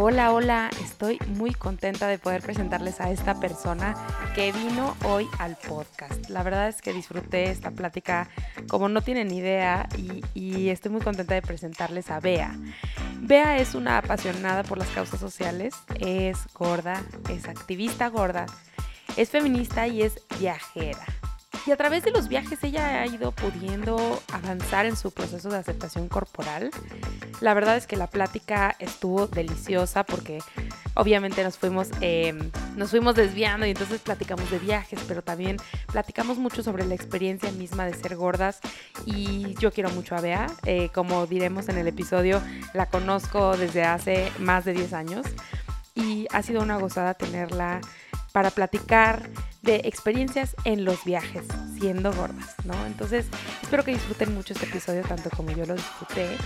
Hola, hola, estoy muy contenta de poder presentarles a esta persona que vino hoy al podcast. La verdad es que disfruté esta plática como no tienen idea y, y estoy muy contenta de presentarles a Bea. Bea es una apasionada por las causas sociales, es gorda, es activista gorda, es feminista y es viajera. Y a través de los viajes ella ha ido pudiendo avanzar en su proceso de aceptación corporal. La verdad es que la plática estuvo deliciosa porque obviamente nos fuimos, em, nos fuimos desviando y entonces platicamos de viajes, pero también platicamos mucho sobre la experiencia misma de ser gordas y yo quiero mucho a Bea. Eh, como diremos en el episodio, la conozco desde hace más de 10 años y ha sido una gozada tenerla para platicar de experiencias en los viajes, siendo gordas, ¿no? Entonces, espero que disfruten mucho este episodio tanto como yo lo disfruté.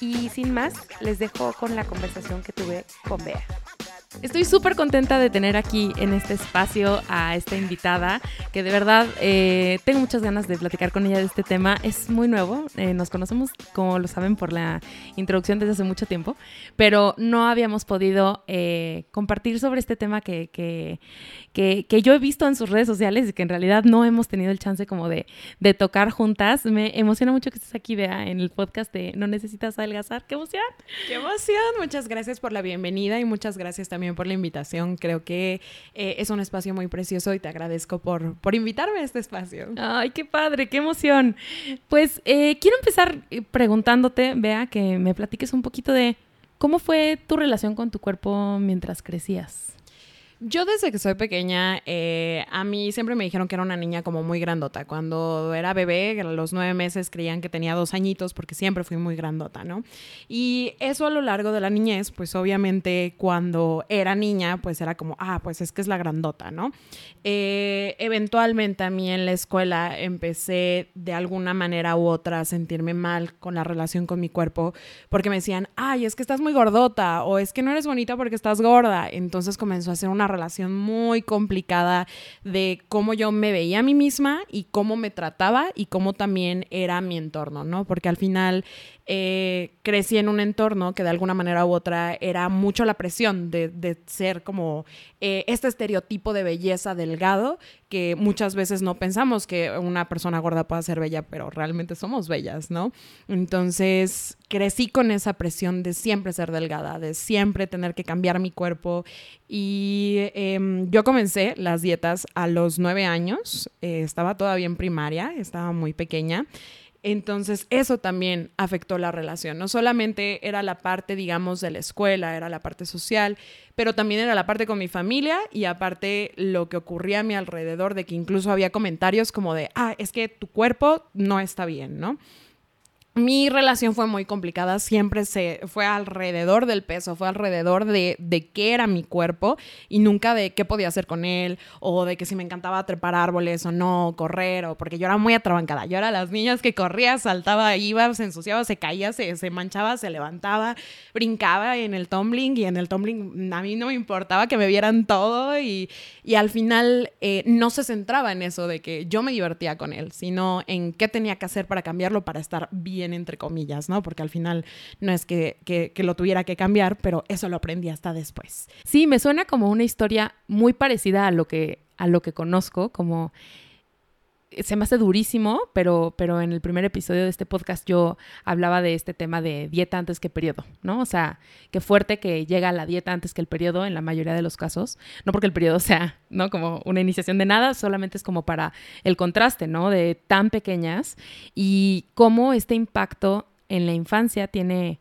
Y sin más, les dejo con la conversación que tuve con Bea. Estoy súper contenta de tener aquí en este espacio a esta invitada, que de verdad eh, tengo muchas ganas de platicar con ella de este tema. Es muy nuevo, eh, nos conocemos, como lo saben, por la introducción desde hace mucho tiempo, pero no habíamos podido eh, compartir sobre este tema que, que, que, yo he visto en sus redes sociales y que en realidad no hemos tenido el chance como de, de tocar juntas. Me emociona mucho que estés aquí, vea en el podcast de No Necesitas Adelgazar. ¡Qué emoción! ¡Qué emoción! Muchas gracias por la bienvenida y muchas gracias también por la invitación. Creo que eh, es un espacio muy precioso y te agradezco por, por invitarme a este espacio. Ay, qué padre, qué emoción. Pues eh, quiero empezar eh, preguntándote, vea, que me platiques un poquito de cómo fue tu relación con tu cuerpo mientras crecías. Yo desde que soy pequeña, eh, a mí siempre me dijeron que era una niña como muy grandota. Cuando era bebé, a los nueve meses creían que tenía dos añitos porque siempre fui muy grandota, ¿no? Y eso a lo largo de la niñez, pues obviamente cuando era niña, pues era como, ah, pues es que es la grandota, ¿no? Eh, eventualmente a mí en la escuela empecé de alguna manera u otra a sentirme mal con la relación con mi cuerpo porque me decían, ay, es que estás muy gordota o es que no eres bonita porque estás gorda. Entonces comenzó a ser una relación muy complicada de cómo yo me veía a mí misma y cómo me trataba y cómo también era mi entorno, ¿no? Porque al final eh, crecí en un entorno que de alguna manera u otra era mucho la presión de, ser como eh, este estereotipo de belleza delgado que muchas veces no pensamos que una persona gorda pueda ser bella, pero realmente somos bellas, ¿no? Entonces crecí con esa presión de siempre ser delgada, de siempre tener que cambiar mi cuerpo y em, yo comencé las dietas a los nueve años, eh, estaba todavía en primaria, estaba muy pequeña. Entonces, eso también afectó la relación. No solamente era la parte, digamos, de la escuela, era la parte social, pero también era la parte con mi familia y aparte lo que ocurría a mi alrededor, de que incluso había comentarios como de, ah, es que tu cuerpo no está bien, ¿no? Mi relación fue muy complicada, siempre se fue alrededor del peso, fue alrededor de, de, qué era mi cuerpo y nunca de qué podía hacer con él o de que si me encantaba trepar árboles o no, correr o porque yo era muy atrabancada. Yo era las niñas que corría, saltaba, iba, se ensuciaba, se caía, se, se manchaba, se levantaba, brincaba en el tumbling y en el tumbling a mí no me importaba que me vieran todo y, y al final eh, no se centraba en eso de que yo me divertía con él, sino en qué tenía que hacer para cambiarlo para estar bien entre comillas, ¿no? Porque al final no es que, que, lo tuviera que cambiar, pero eso lo aprendí hasta después. Sí, me suena como una historia muy parecida a lo que, a lo que conozco, como se me hace durísimo, pero, pero en el primer episodio de este podcast yo hablaba de este tema de dieta antes que periodo, ¿no? O sea, qué fuerte que llega la dieta antes que el periodo en la mayoría de los casos. No porque el periodo sea, ¿no? Como una iniciación de nada, solamente es como para el contraste, ¿no? De tan pequeñas y cómo este impacto en la infancia tiene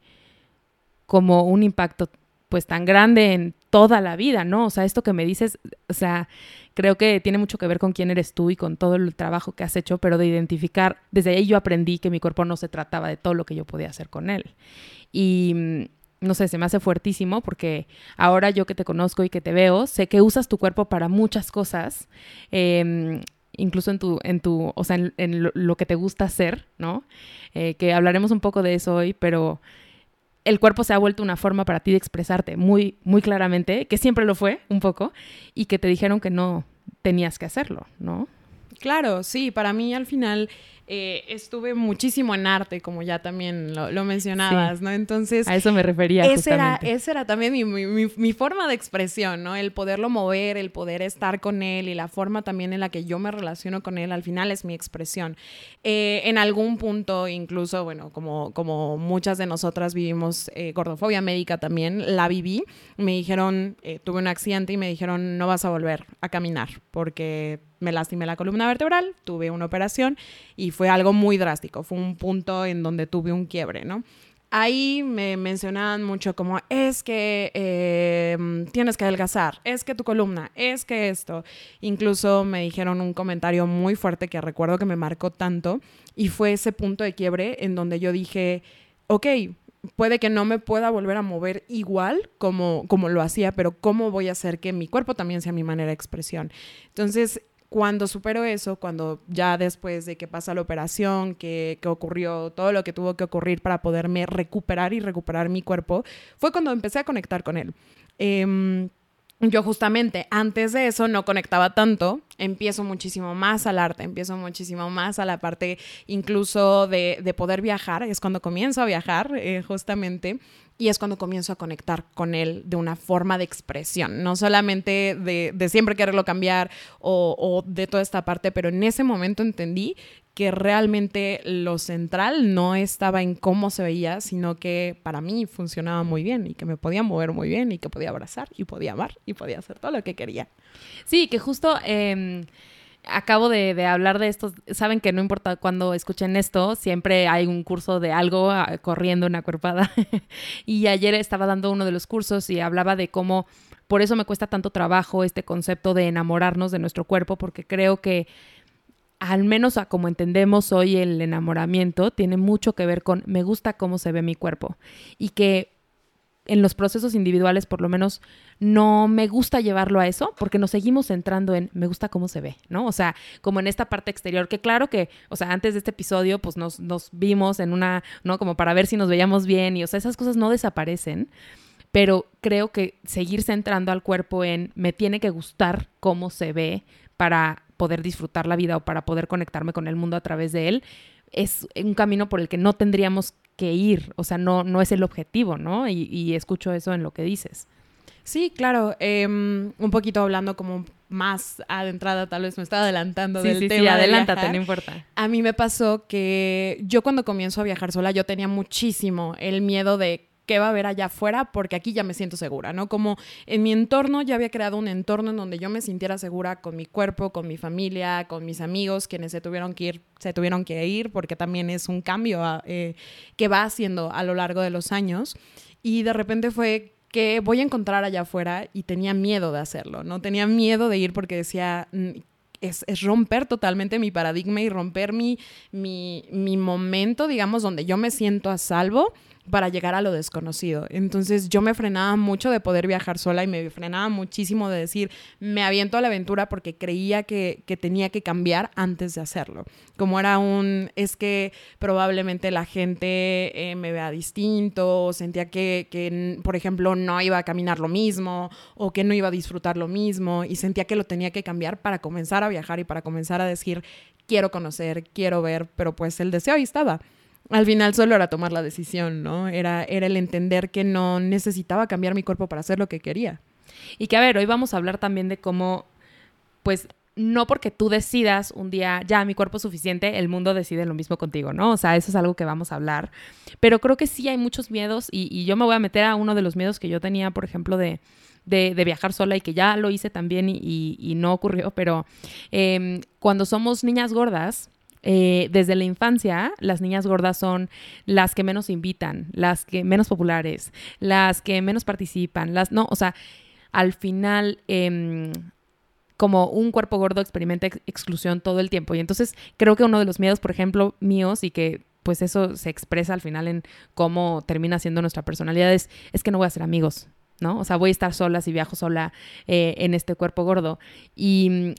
como un impacto pues tan grande en toda la vida, ¿no? O sea, esto que me dices, o sea, creo que tiene mucho que ver con quién eres tú y con todo el trabajo que has hecho, pero de identificar, desde ahí yo aprendí que mi cuerpo no se trataba de todo lo que yo podía hacer con él. Y mm, no sé, se me hace fuertísimo porque ahora yo que te conozco y que te veo, sé que usas tu cuerpo para muchas cosas. Em, incluso en tu, en tu, o sea, en, lo, que te gusta hacer, ¿no? Eh, que hablaremos un poco de eso hoy, pero el cuerpo se ha vuelto una forma para ti de expresarte muy, muy claramente, que siempre lo fue un poco, y que te dijeron que no tenías que hacerlo, ¿no? Claro, sí, para mí al final eh, estuve muchísimo en arte, como ya también lo, mencionabas, ¿no? Entonces... A eso me refería. Esa era, esa era también mi, mi, mi, forma de expresión, ¿no? El poderlo mover, el poder estar con él y la forma también en la que yo me relaciono con él, al final es mi expresión. Eh, en algún punto, incluso, bueno, como, como muchas de nosotras vivimos eh, gordofobia médica también, la viví. Me dijeron, tuve un accidente y me dijeron, no vas a volver a caminar porque me lastimé la columna vertebral, tuve una operación y fue algo muy drástico, fue un punto en donde tuve un quiebre, ¿no? Ahí me mencionaban mucho como, es que em, tienes que adelgazar, es que tu columna, es que esto. Incluso me dijeron un comentario muy fuerte que recuerdo que me marcó tanto y fue ese punto de quiebre en donde yo dije, ok, puede que no me pueda volver a mover igual como, como lo hacía, pero ¿cómo voy a hacer que mi cuerpo también sea mi manera de expresión? Entonces, cuando supero eso, cuando ya después de que pasa la operación, que, que, ocurrió todo lo que tuvo que ocurrir para poderme recuperar y recuperar mi cuerpo, fue cuando empecé a conectar con él. Em, yo justamente antes de eso no conectaba tanto, empiezo muchísimo más al arte, empiezo muchísimo más a la parte incluso de, de poder viajar, es cuando comienzo a viajar eh, justamente y es cuando comienzo a conectar con él de una forma de expresión, no solamente de, de siempre quererlo cambiar o, o, de toda esta parte, pero en ese momento entendí que realmente lo central no estaba en cómo se veía, sino que para mí funcionaba muy bien y que me podía mover muy bien y que podía abrazar y podía amar y podía hacer todo lo que quería. Sí, que justo... Eh acabo de, hablar de esto. Saben que no importa cuando escuchen esto, siempre hay un curso de algo ah, corriendo una cuerpada. y ayer estaba dando uno de los cursos y hablaba de cómo por eso me cuesta tanto trabajo este concepto de enamorarnos de nuestro cuerpo, porque creo que al menos a como entendemos hoy el enamoramiento, tiene mucho que ver con me gusta cómo se ve mi cuerpo. Y que en los procesos individuales, por lo menos, no me gusta llevarlo a eso, porque nos seguimos centrando en me gusta cómo se ve, ¿no? O sea, como en esta parte exterior, que claro que, o sea, antes de este episodio, pues nos, nos vimos en una, ¿no? Como para ver si nos veíamos bien, y, o sea, esas cosas no desaparecen, pero creo que seguir centrando al cuerpo en me tiene que gustar cómo se ve para poder disfrutar la vida o para poder conectarme con el mundo a través de él, es un camino por el que no tendríamos que ir, o sea, no, no es el objetivo, ¿no? Y, escucho eso en lo que dices. Sí, claro, em, un poquito hablando como más adentrada, tal vez me estaba adelantando del tema. Sí, adelántate, no importa. A mí me pasó que yo cuando comienzo a viajar sola, yo tenía muchísimo el miedo de qué va a haber allá afuera, porque aquí ya me siento segura, ¿no? Como en mi entorno ya había creado un entorno en donde yo me sintiera segura con mi cuerpo, con mi familia, con mis amigos, quienes se tuvieron que ir, se tuvieron que ir, porque también es un cambio ah, eh, que va haciendo a lo largo de los años. Y de repente fue que voy a encontrar allá afuera y tenía miedo de hacerlo, ¿no? Tenía miedo de ir porque decía, mm, es, es, romper totalmente mi paradigma y romper mi, mi, mi, momento, digamos, donde yo me siento a salvo para llegar a lo desconocido. Entonces yo me frenaba mucho de poder viajar sola y me frenaba muchísimo de decir, me aviento a la aventura porque creía que, tenía que cambiar antes de hacerlo. Como era un, es que probablemente la gente eh, me vea distinto, o sentía que, que, por ejemplo, no iba a caminar lo mismo o que no iba a disfrutar lo mismo y sentía que lo tenía que cambiar para comenzar a viajar y para comenzar a decir, quiero conocer, quiero ver, pero pues el deseo ahí estaba al final solo era tomar la decisión, ¿no? Era, era el entender que no necesitaba cambiar mi cuerpo para hacer lo que quería. Y que, a ver, hoy vamos a hablar también de cómo, pues, no porque tú decidas un día, ya mi cuerpo es suficiente, el mundo decide lo mismo contigo, ¿no? O sea, eso es algo que vamos a hablar. Pero creo que sí hay muchos miedos y, yo me voy a meter a uno de los miedos que yo tenía, por ejemplo, de, de, viajar sola y que ya lo hice también y, no ocurrió, pero em, cuando somos niñas gordas, eh, desde la infancia, las niñas gordas son las que menos invitan, las que menos populares, las que menos participan, las no, o sea, al final em, como un cuerpo gordo experimenta exclusión todo el tiempo. Y entonces creo que uno de los miedos, por ejemplo, míos y que pues eso se expresa al final en cómo termina siendo nuestra personalidad es, que no voy a ser amigos, ¿no? O sea, voy a estar sola si viajo sola eh, en este cuerpo gordo. Y,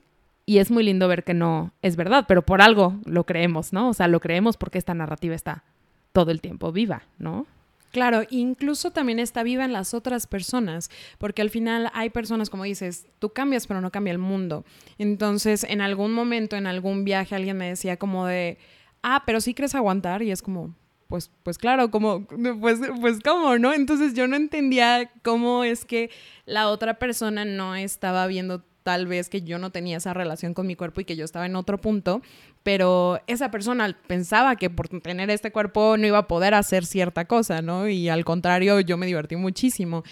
y es muy lindo ver que no es verdad, pero por algo lo creemos, ¿no? O sea, lo creemos porque esta narrativa está todo el tiempo viva, ¿no? Claro, incluso también está viva en las otras personas, porque al final hay personas, como dices, tú cambias, pero no cambia el mundo. Entonces, en algún momento, en algún viaje, alguien me decía como de, ah, pero sí crees aguantar, y es como, pues, pues claro, como, pues, pues cómo, ¿no? Entonces yo no entendía cómo es que la otra persona no estaba viendo tal vez que yo no tenía esa relación con mi cuerpo y que yo estaba en otro punto, pero esa persona pensaba que por tener este cuerpo no iba a poder hacer cierta cosa, ¿no? Y al contrario, yo me divertí muchísimo.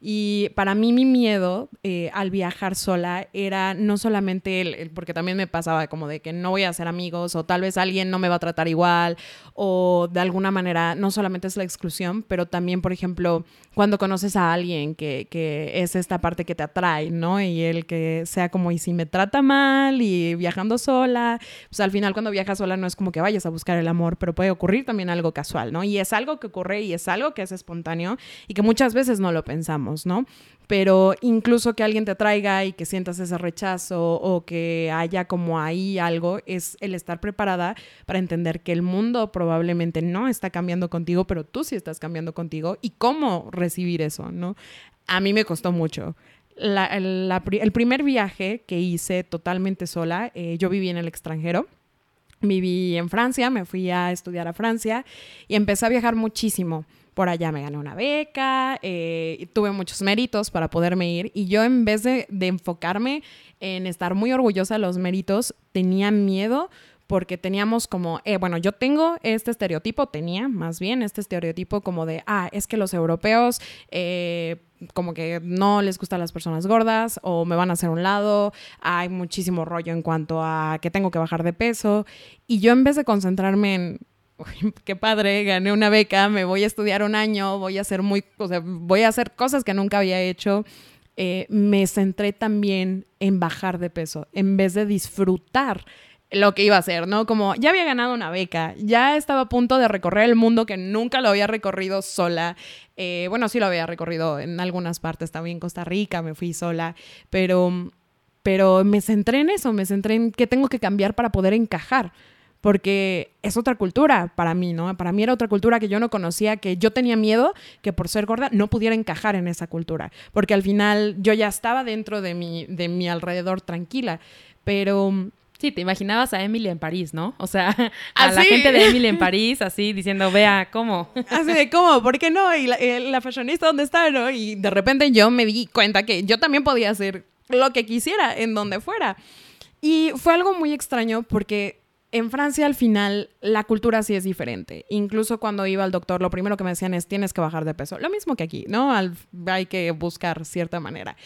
Y para mí mi miedo eh, al viajar sola era no solamente el, porque también me pasaba como de que no voy a hacer amigos o tal vez alguien no me va a tratar igual o de alguna manera no solamente es la exclusión, pero también, por ejemplo, cuando conoces a alguien que, que es esta parte que te atrae, ¿no? Y el que sea como, y si me trata mal y viajando sola, pues al final cuando viajas sola no es como que vayas a buscar el amor, pero puede ocurrir también algo casual, ¿no? Y es algo que ocurre y es algo que es espontáneo y que muchas veces no lo pensamos. ¿no? Pero incluso que alguien te traiga y que sientas ese rechazo o que haya como ahí algo, es el estar preparada para entender que el mundo probablemente no está cambiando contigo, pero tú sí estás cambiando contigo y cómo recibir eso, ¿no? A mí me costó mucho. el primer viaje que hice totalmente sola, eh, yo viví en el extranjero. Viví en Francia, me fui a estudiar a Francia y empecé a viajar muchísimo. Por allá me gané una beca, eh, tuve muchos méritos para poderme ir y yo en vez de, enfocarme en estar muy orgullosa de los méritos, tenía miedo porque teníamos como, eh, bueno, yo tengo este estereotipo, tenía más bien este estereotipo como de, ah, es que los europeos eh, como que no les gustan las personas gordas o me van a hacer un lado, hay muchísimo rollo en cuanto a que tengo que bajar de peso y yo en vez de concentrarme en qué padre, gané una beca, me voy a estudiar un año, voy a hacer muy, o sea, voy a hacer cosas que nunca había hecho. Eh, me centré también en bajar de peso, en vez de disfrutar lo que iba a hacer, ¿no? Como ya había ganado una beca, ya estaba a punto de recorrer el mundo que nunca lo había recorrido sola. Eh, bueno, sí lo había recorrido en algunas partes, también en Costa Rica, me fui sola, pero, pero me centré en eso, me centré en qué tengo que cambiar para poder encajar porque es otra cultura para mí, ¿no? Para mí era otra cultura que yo no conocía, que yo tenía miedo que por ser gorda no pudiera encajar en esa cultura, porque al final yo ya estaba dentro de mi, de mi alrededor tranquila, pero... Sí, te imaginabas a Emily en París, ¿no? O sea, a la gente de Emily en París, así diciendo, vea, ¿cómo? Así de, ¿cómo? ¿Por qué no? Y la, eh, la fashionista, ¿dónde está? ¿no? Y de repente yo me di cuenta que yo también podía hacer lo que quisiera en donde fuera. Y fue algo muy extraño porque en Francia al final la cultura sí es diferente. Incluso cuando iba al doctor, lo primero que me decían es tienes que bajar de peso. Lo mismo que aquí, ¿no? hay que buscar cierta manera.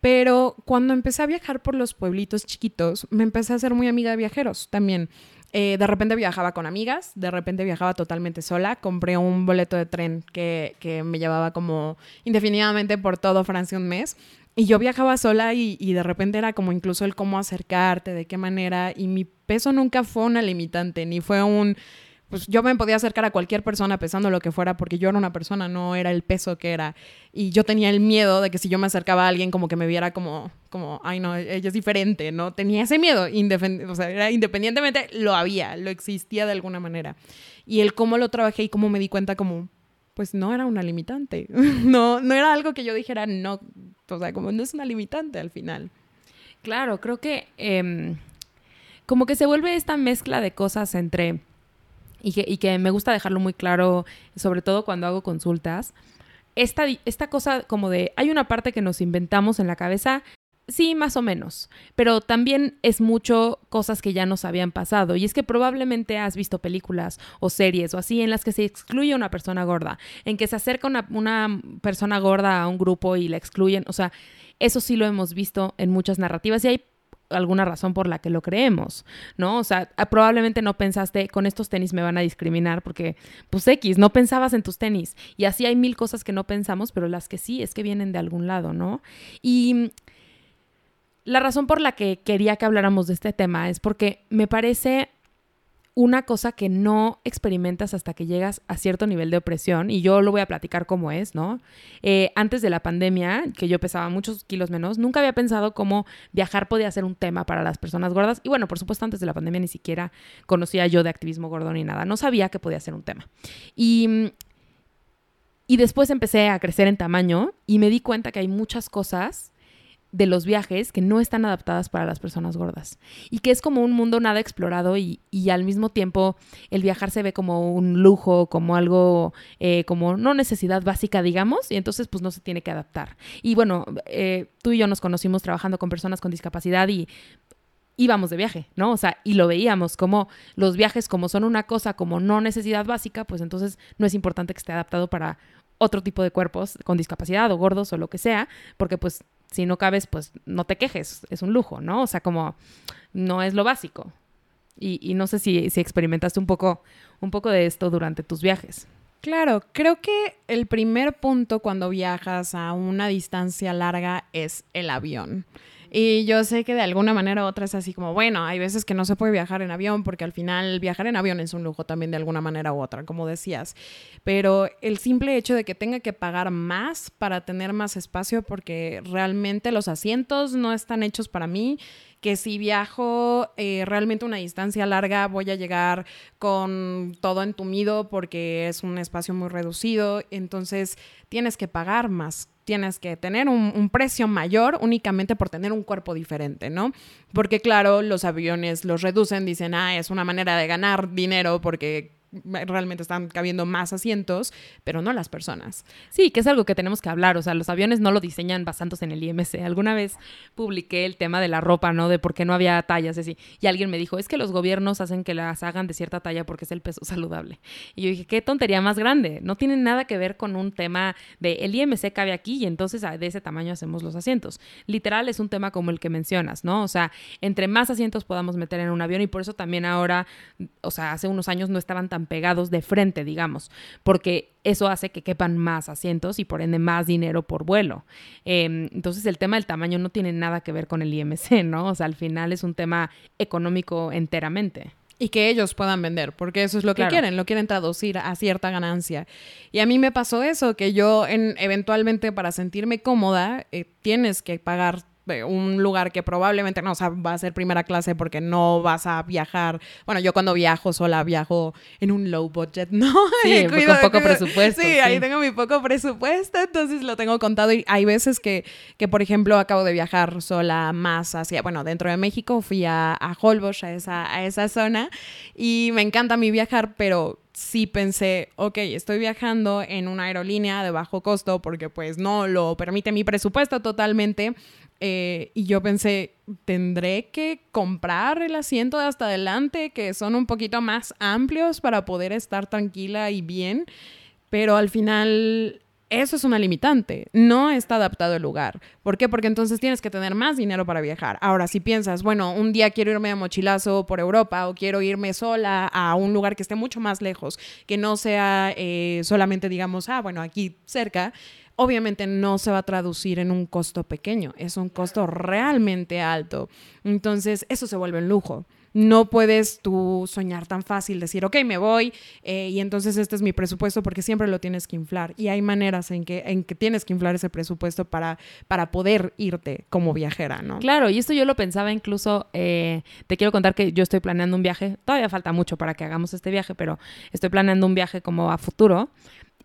Pero cuando empecé a viajar por los pueblitos chiquitos, me empecé a ser muy amiga de viajeros también. Eh, de repente viajaba con amigas, de repente viajaba totalmente sola. Compré un boleto de tren que, que me llevaba como indefinidamente por todo Francia un mes. Y yo viajaba sola y, y, de repente era como incluso el cómo acercarte, de qué manera. Y mi peso nunca fue una limitante, ni fue un... Pues yo me podía acercar a cualquier persona pesando lo que fuera porque yo era una persona, no era el peso que era. Y yo tenía el miedo de que si yo me acercaba a alguien como que me viera como, como ay no, ella es diferente, ¿no? Tenía ese miedo, o sea, era, independientemente lo había, lo existía de alguna manera. Y el cómo lo trabajé y cómo me di cuenta como, pues no era una limitante. no, no era algo que yo dijera, no, o sea, como no es una limitante al final. Claro, creo que em, como que se vuelve esta mezcla de cosas entre, y que, y que me gusta dejarlo muy claro, sobre todo cuando hago consultas, esta, esta cosa como de, hay una parte que nos inventamos en la cabeza Sí, más o menos. Pero también es mucho cosas que ya nos habían pasado. Y es que probablemente has visto películas o series o así en las que se excluye a una persona gorda, en que se acerca una, una persona gorda a un grupo y la excluyen. O sea, eso sí lo hemos visto en muchas narrativas y hay alguna razón por la que lo creemos, ¿no? O sea, ah, probablemente no pensaste, con estos tenis me van a discriminar porque, pues X, no pensabas en tus tenis. Y así hay mil cosas que no pensamos, pero las que sí es que vienen de algún lado, ¿no? Y la razón por la que quería que habláramos de este tema es porque me parece una cosa que no experimentas hasta que llegas a cierto nivel de opresión, y yo lo voy a platicar cómo es, ¿no? Eh, antes de la pandemia, que yo pesaba muchos kilos menos, nunca había pensado cómo viajar podía ser un tema para las personas gordas, y bueno, por supuesto, antes de la pandemia ni siquiera conocía yo de activismo gordo ni nada, no sabía que podía ser un tema. Y, y después empecé a crecer en tamaño y me di cuenta que hay muchas cosas de los viajes que no están adaptadas para las personas gordas y que es como un mundo nada explorado y, al mismo tiempo el viajar se ve como un lujo, como algo, eh, como no necesidad básica, digamos, y entonces pues no se tiene que adaptar. Y bueno, eh, tú y yo nos conocimos trabajando con personas con discapacidad y íbamos de viaje, ¿no? O sea, y lo veíamos como los viajes como son una cosa como no necesidad básica, pues entonces no es importante que esté adaptado para otro tipo de cuerpos con discapacidad o gordos o lo que sea, porque pues si no cabes, pues no te quejes, es un lujo, ¿no? O sea, como no es lo básico. Y, no sé si, si, experimentaste un poco, un poco de esto durante tus viajes. Claro, creo que el primer punto cuando viajas a una distancia larga es el avión. Y yo sé que de alguna manera u otra es así como, bueno, hay veces que no se puede viajar en avión porque al final viajar en avión es un lujo también de alguna manera u otra, como decías. Pero el simple hecho de que tenga que pagar más para tener más espacio porque realmente los asientos no están hechos para mí que si viajo eh, realmente una distancia larga voy a llegar con todo entumido porque es un espacio muy reducido, entonces tienes que pagar más tienes que tener un, precio mayor únicamente por tener un cuerpo diferente, ¿no? Porque claro, los aviones los reducen, dicen, ah, es una manera de ganar dinero porque realmente están cabiendo más asientos, pero no las personas. Sí, que es algo que tenemos que hablar. O sea, los aviones no lo diseñan basándose en el IMC. Alguna vez publiqué el tema de la ropa, ¿no? De por qué no había tallas así. Y alguien me dijo, es que los gobiernos hacen que las hagan de cierta talla porque es el peso saludable. Y yo dije, qué tontería más grande. No tiene nada que ver con un tema de el IMC cabe aquí y entonces ah, de ese tamaño hacemos los asientos. Literal es un tema como el que mencionas, ¿no? O sea, entre más asientos podamos meter en un avión y por eso también ahora, o sea, hace unos años no estaban tan pegados de frente, digamos, porque eso hace que quepan más asientos y por ende más dinero por vuelo. Em, entonces el tema del tamaño no tiene nada que ver con el IMC, ¿no? O sea, al final es un tema económico enteramente. Y que ellos puedan vender, porque eso es lo que quieren, lo quieren traducir a cierta ganancia. Y a mí me pasó eso, que yo en, eventualmente para sentirme cómoda eh, tienes que pagar un lugar que probablemente no va a ser primera clase porque no vas a viajar. Bueno, yo cuando viajo sola viajo en un low budget, ¿no? Sí, con poco presupuesto. Sí, ahí tengo mi poco presupuesto, entonces lo tengo contado y hay veces que, que por ejemplo, acabo de viajar sola más hacia, bueno, dentro de México, fui a, a Holbox, a esa, a esa zona y me encanta mi viajar, pero sí pensé, ok, estoy viajando en una aerolínea de bajo costo porque pues no lo permite mi presupuesto totalmente eh, y yo pensé, tendré que comprar el asiento de hasta adelante, que son un poquito más amplios para poder estar tranquila y bien. Pero al final, eso es una limitante. No está adaptado el lugar. ¿Por qué? Porque entonces tienes que tener más dinero para viajar. Ahora, si piensas, bueno, un día quiero irme a mochilazo por Europa o quiero irme sola a un lugar que esté mucho más lejos, que no sea eh, solamente, digamos, ah, bueno, aquí cerca obviamente no se va a traducir en un costo pequeño, es un costo realmente alto. Entonces, eso se vuelve un lujo. No puedes tú soñar tan fácil, decir, ok, me voy eh, y entonces este es mi presupuesto porque siempre lo tienes que inflar. Y hay maneras en que, en que tienes que inflar ese presupuesto para, para poder irte como viajera, ¿no? Claro, y esto yo lo pensaba incluso, eh, te quiero contar que yo estoy planeando un viaje, todavía falta mucho para que hagamos este viaje, pero estoy planeando un viaje como a futuro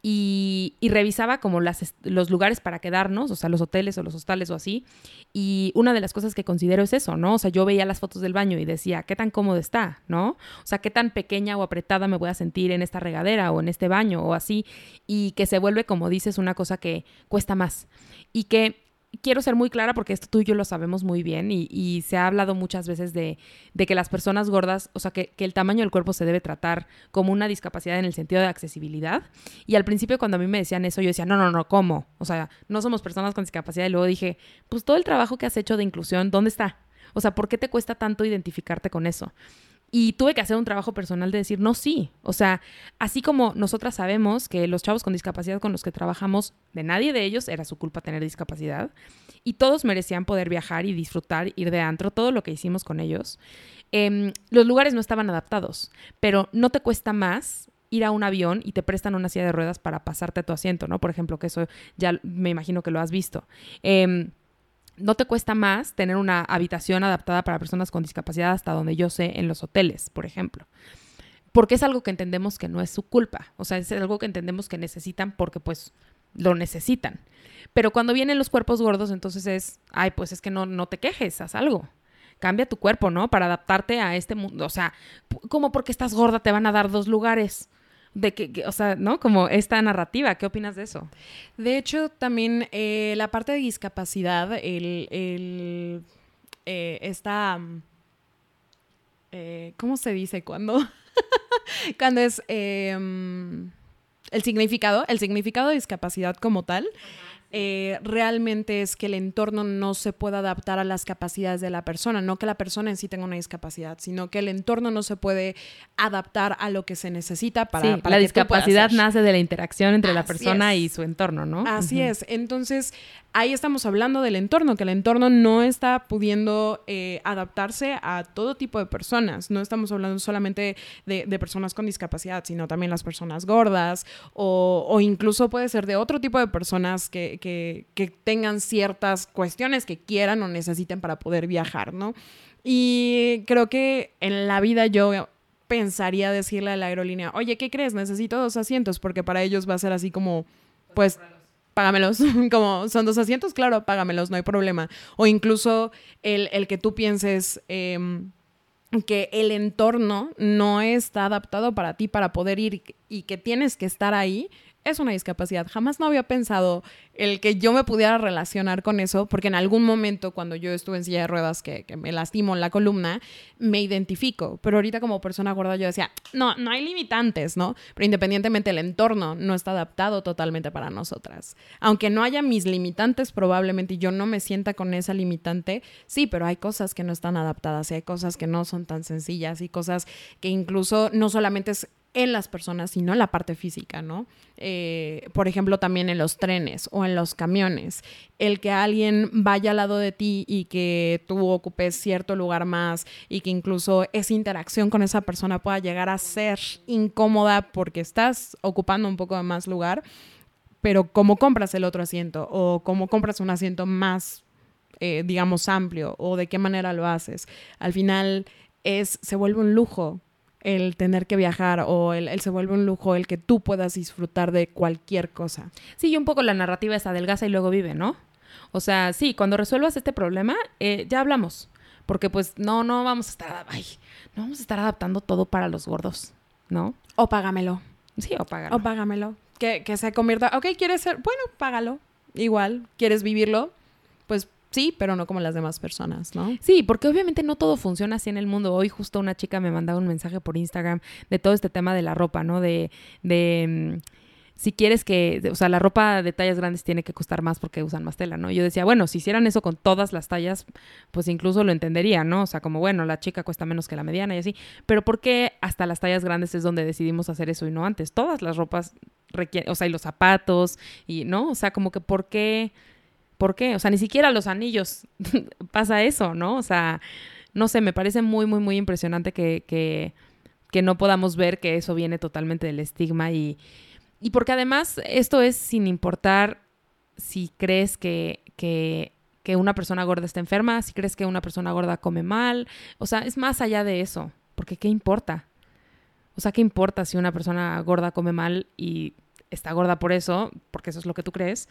y, revisaba como las, los lugares para quedarnos, o sea, los hoteles o los hostales o así. Y una de las cosas que considero es eso, ¿no? O sea, yo veía las fotos del baño y decía, ¿qué tan cómodo está, ¿no? O sea, ¿qué tan pequeña o apretada me voy a sentir en esta regadera o en este baño o así? Y que se vuelve, como dices, una cosa que cuesta más. Y que quiero ser muy clara porque esto tú y yo lo sabemos muy bien y, se ha hablado muchas veces de, que las personas gordas, o sea, que, el tamaño del cuerpo se debe tratar como una discapacidad en el sentido de accesibilidad. Y al principio cuando a mí me decían eso, yo decía, no, no, no, ¿cómo? O sea, no somos personas con discapacidad. Y luego dije, pues todo el trabajo que has hecho de inclusión, ¿dónde está? O sea, ¿por qué te cuesta tanto identificarte con eso? Y tuve que hacer un trabajo personal de decir, no, sí. O sea, así como nosotras sabemos que los chavos con discapacidad con los que trabajamos, de nadie de ellos era su culpa tener discapacidad. Y todos merecían poder viajar y disfrutar, ir de antro, todo lo que hicimos con ellos. Em, los lugares no estaban adaptados, pero no te cuesta más ir a un avión y te prestan una silla de ruedas para pasarte a tu asiento, ¿no? Por ejemplo, que eso ya me imagino que lo has visto. Eh, no te cuesta más tener una habitación adaptada para personas con discapacidad hasta donde yo sé en los hoteles, por ejemplo. Porque es algo que entendemos que no es su culpa. O sea, es algo que entendemos que necesitan porque pues lo necesitan. Pero cuando vienen los cuerpos gordos, entonces es, ay, pues es que no, no te quejes, haz algo. Cambia tu cuerpo, ¿no? Para adaptarte a este mundo. O sea, como porque estás gorda te van a dar dos lugares de que, o sea, ¿no? Como esta narrativa, ¿qué opinas de eso? De hecho, también eh, la parte de discapacidad, el, el eh, esta, eh, ¿cómo se dice cuando? cuando es em, el significado, el significado de discapacidad como tal. Eh, realmente es que el entorno no se pueda adaptar a las capacidades de la persona, no que la persona en sí tenga una discapacidad, sino que el entorno no se puede adaptar a lo que se necesita para, la discapacidad nace de la interacción entre la persona y su entorno, ¿no? Así es. Entonces, ahí estamos hablando del entorno, que el entorno no está pudiendo eh, adaptarse a todo tipo de personas. No estamos hablando solamente de, personas con discapacidad, sino también las personas gordas o, incluso puede ser de otro tipo de personas que, que, tengan ciertas cuestiones que quieran o necesiten para poder viajar, ¿no? Y creo que en la vida yo pensaría decirle a la aerolínea, oye, ¿qué crees? Necesito dos asientos porque para ellos va a ser así como, pues págamelos. Como son dos asientos, claro, págamelos, no hay problema. O incluso el, el que tú pienses em, que el entorno no está adaptado para ti para poder ir y que tienes que estar ahí, es una discapacidad. Jamás no había pensado el que yo me pudiera relacionar con eso, porque en algún momento cuando yo estuve en silla de ruedas que, me lastimo en la columna, me identifico. Pero ahorita como persona gorda yo decía, no, no hay limitantes, ¿no? Pero independientemente el entorno no está adaptado totalmente para nosotras. Aunque no haya mis limitantes probablemente yo no me sienta con esa limitante, sí, pero hay cosas que no están adaptadas y hay cosas que no son tan sencillas y cosas que incluso no solamente es en las personas, sino en la parte física, ¿no? Eh, por ejemplo, también en los trenes o en los camiones. El que alguien vaya al lado de ti y que tú ocupes cierto lugar más y que incluso esa interacción con esa persona pueda llegar a ser incómoda porque estás ocupando un poco de más lugar, pero cómo compras el otro asiento o cómo compras un asiento más, eh, digamos, amplio o de qué manera lo haces. Al final es, se vuelve un lujo el tener que viajar o el, se vuelve un lujo el que tú puedas disfrutar de cualquier cosa. Sí, y un poco la narrativa es adelgaza y luego vive, ¿no? O sea, sí, cuando resuelvas este problema, eh, ya hablamos. Porque pues no, no vamos a estar, ay, no vamos a estar adaptando todo para los gordos, ¿no? O págamelo. Sí, o págalo. O págamelo. Que, que se convierta, ok, quieres ser, bueno, págalo. Igual, quieres vivirlo, Sí, pero no como las demás personas, ¿no? Sí, porque obviamente no todo funciona así en el mundo. Hoy justo una chica me mandaba un mensaje por Instagram de todo este tema de la ropa, ¿no? De, de mm, si quieres que, o sea, la ropa de tallas grandes tiene que costar más porque usan más tela, ¿no? Yo decía, bueno, si hicieran eso con todas las tallas, pues incluso lo entendería, ¿no? O sea, como, bueno, la chica cuesta menos que la mediana y así, pero ¿por qué hasta las tallas grandes es donde decidimos hacer eso y no antes? Todas las ropas requieren, o sea, y los zapatos y, ¿no? O sea, como que ¿por qué? ¿Por qué? O sea, ni siquiera los anillos pasa eso, ¿no? O sea, no sé, me parece muy, muy, muy impresionante que, que, no podamos ver que eso viene totalmente del estigma y, y porque además esto es sin importar si crees que, que, que una persona gorda está enferma, si crees que una persona gorda come mal, o sea, es más allá de eso, porque ¿qué importa? O sea, ¿qué importa si una persona gorda come mal y está gorda por eso, porque eso es lo que tú crees?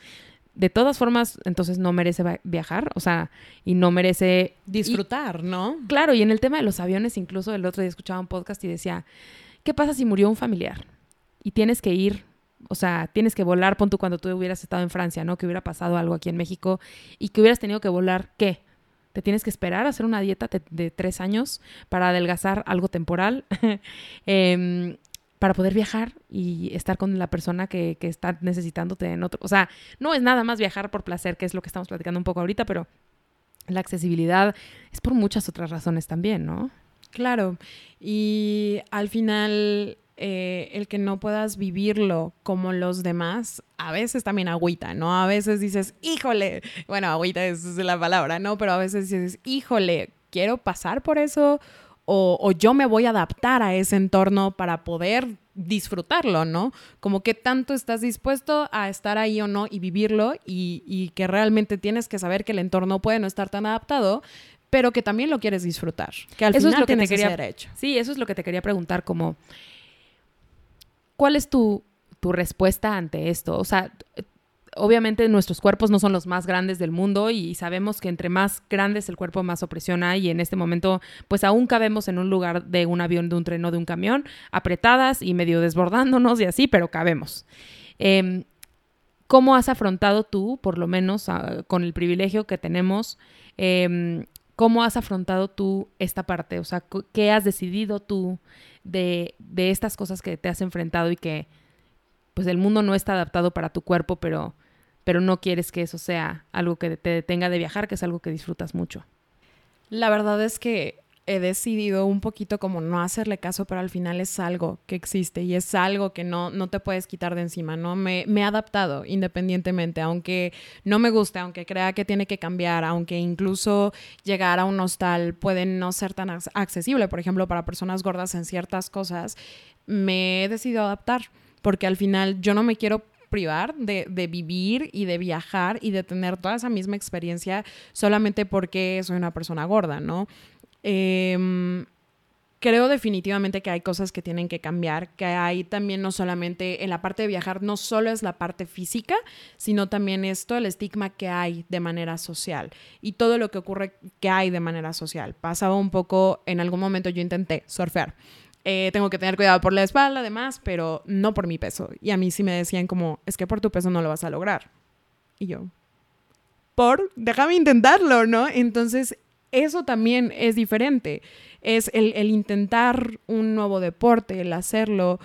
De todas formas, entonces no merece viajar, o sea, y no merece... Disfrutar, ¿no? Claro, y en el tema de los aviones, incluso el otro día escuchaba un podcast y decía, ¿qué pasa si murió un familiar? Y tienes que ir O sea, tienes que volar, pon tú cuando tú hubieras estado en Francia, ¿no? Que hubiera pasado algo aquí en México y que hubieras tenido que volar, ¿qué? Te tienes que esperar a hacer una dieta de, tres años para adelgazar algo temporal, em, para poder viajar y estar con la persona que, que está necesitándote en otro. O sea, no es nada más viajar por placer, que es lo que estamos platicando un poco ahorita, pero la accesibilidad es por muchas otras razones también, ¿no? Claro. Y al final eh, el que no puedas vivirlo como los demás, a veces también agüita, ¿no? A veces dices, híjole, bueno, agüita es la palabra, ¿no? Pero a veces dices, híjole, quiero pasar por eso o, yo me voy a adaptar a ese entorno para poder disfrutarlo, ¿no? Como que tanto estás dispuesto a estar ahí o no y vivirlo y, que realmente tienes que saber que el entorno puede no estar tan adaptado, pero que también lo quieres disfrutar, que al eso final es lo que te quería, derecho. Sí, eso es lo que te quería preguntar, como ¿Cuál es tu, respuesta ante esto? O sea, obviamente nuestros cuerpos no son los más grandes del mundo y sabemos que entre más grande es el cuerpo, más opresión hay y en este momento pues aún cabemos en un lugar de un avión, de un tren o de un camión, apretadas y medio desbordándonos y así, pero cabemos. Em, ¿Cómo has afrontado tú, por lo menos ah, con el privilegio que tenemos, em, cómo has afrontado tú esta parte? O sea, ¿qué has decidido tú de, de estas cosas que te has enfrentado y que pues el mundo no está adaptado para tu cuerpo, pero, pero no quieres que eso sea algo que te detenga de viajar, que es algo que disfrutas mucho. La verdad es que he decidido un poquito como no hacerle caso, pero al final es algo que existe y es algo que no, no te puedes quitar de encima, ¿no? Me, me he adaptado independientemente, aunque no me guste, aunque crea que tiene que cambiar, aunque incluso llegar a un hostal puede no ser tan accesible, por ejemplo, para personas gordas en ciertas cosas, me he decidido adaptar, porque al final yo no me quiero privar de, de, vivir y de viajar y de tener toda esa misma experiencia solamente porque soy una persona gorda, ¿no? Em, creo definitivamente que hay cosas que tienen que cambiar, que hay también no solamente en la parte de viajar, no solo es la parte física, sino también esto, el estigma que hay de manera social y todo lo que ocurre que hay de manera social. Pasaba un poco, en algún momento yo intenté surfear. Eh, tengo que tener cuidado por la espalda, además, pero no por mi peso. Y a mí sí me decían como, es que por tu peso no lo vas a lograr. Y yo, por, déjame intentarlo, ¿no? Entonces, eso también es diferente. Es el, el, intentar un nuevo deporte, el hacerlo,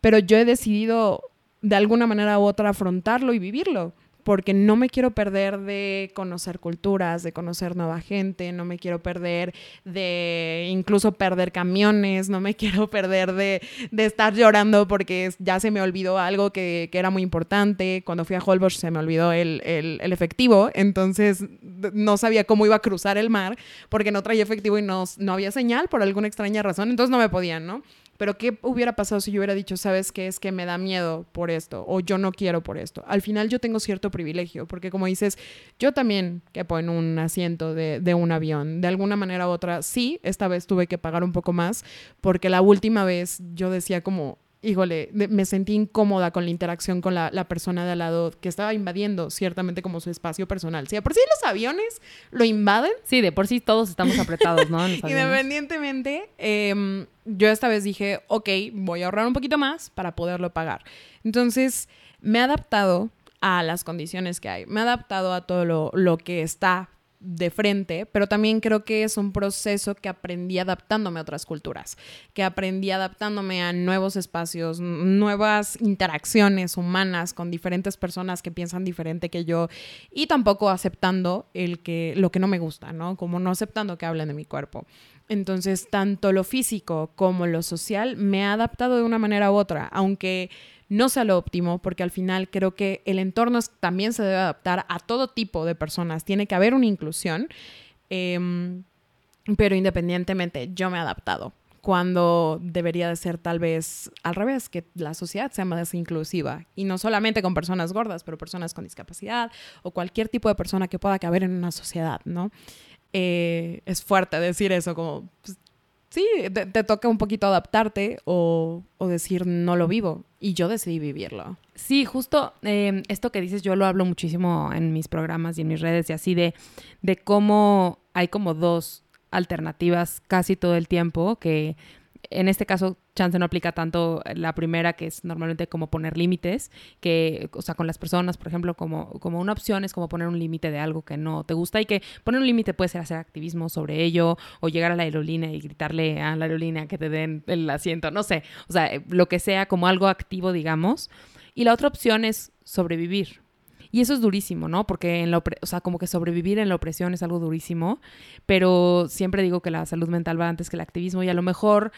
pero yo he decidido de alguna manera u otra afrontarlo y vivirlo porque no me quiero perder de conocer culturas, de conocer nueva gente, no me quiero perder de incluso perder camiones, no me quiero perder de, estar llorando porque ya se me olvidó algo que, era muy importante. Cuando fui a Holbox se me olvidó el, efectivo, entonces no sabía cómo iba a cruzar el mar porque no traía efectivo y no, no había señal por alguna extraña razón, entonces no me podían, ¿no? Pero ¿qué hubiera pasado si yo hubiera dicho, sabes qué es que me da miedo por esto o yo no quiero por esto? Al final yo tengo cierto privilegio, porque como dices, yo también quepo en un asiento de, de un avión. De alguna manera u otra, sí, esta vez tuve que pagar un poco más, porque la última vez yo decía como, híjole, me sentí incómoda con la interacción con la, persona de al lado que estaba invadiendo ciertamente como su espacio personal. Si de por sí los aviones lo invaden. Sí, de por sí todos estamos apretados, ¿no? Independientemente, em, yo esta vez dije, ok, voy a ahorrar un poquito más para poderlo pagar. Entonces, me he adaptado a las condiciones que hay. Me he adaptado a todo lo, lo que está de frente, pero también creo que es un proceso que aprendí adaptándome a otras culturas, que aprendí adaptándome a nuevos espacios, nuevas interacciones humanas con diferentes personas que piensan diferente que yo y tampoco aceptando el que lo que no me gusta, ¿no? Como no aceptando que hablen de mi cuerpo. Entonces, tanto lo físico como lo social me ha adaptado de una manera u otra, aunque no sea lo óptimo, porque al final creo que el entorno también se debe adaptar a todo tipo de personas. Tiene que haber una inclusión, em, pero independientemente, yo me he adaptado cuando debería de ser tal vez al revés, que la sociedad sea más inclusiva y no solamente con personas gordas, pero personas con discapacidad o cualquier tipo de persona que pueda caber en una sociedad, ¿no? Eh, es fuerte decir eso, como pues, sí, te, toca un poquito adaptarte o, decir no lo vivo. Y yo decidí vivirlo. Sí, justo em, esto que dices, yo lo hablo muchísimo en mis programas y en mis redes y así de, de cómo hay como dos alternativas casi todo el tiempo, que en este caso chance no aplica tanto la primera, que es normalmente como poner límites, que, o sea, con las personas, por ejemplo, como, como una opción es como poner un límite de algo que no te gusta y que poner un límite puede ser hacer activismo sobre ello o llegar a la aerolínea y gritarle a la aerolínea que te den el asiento, no sé, o sea, lo que sea como algo activo, digamos. Y la otra opción es sobrevivir. Y eso es durísimo, ¿no? Porque en la o sea, como que sobrevivir en la opresión es algo durísimo, pero siempre digo que la salud mental va antes que el activismo y a lo mejor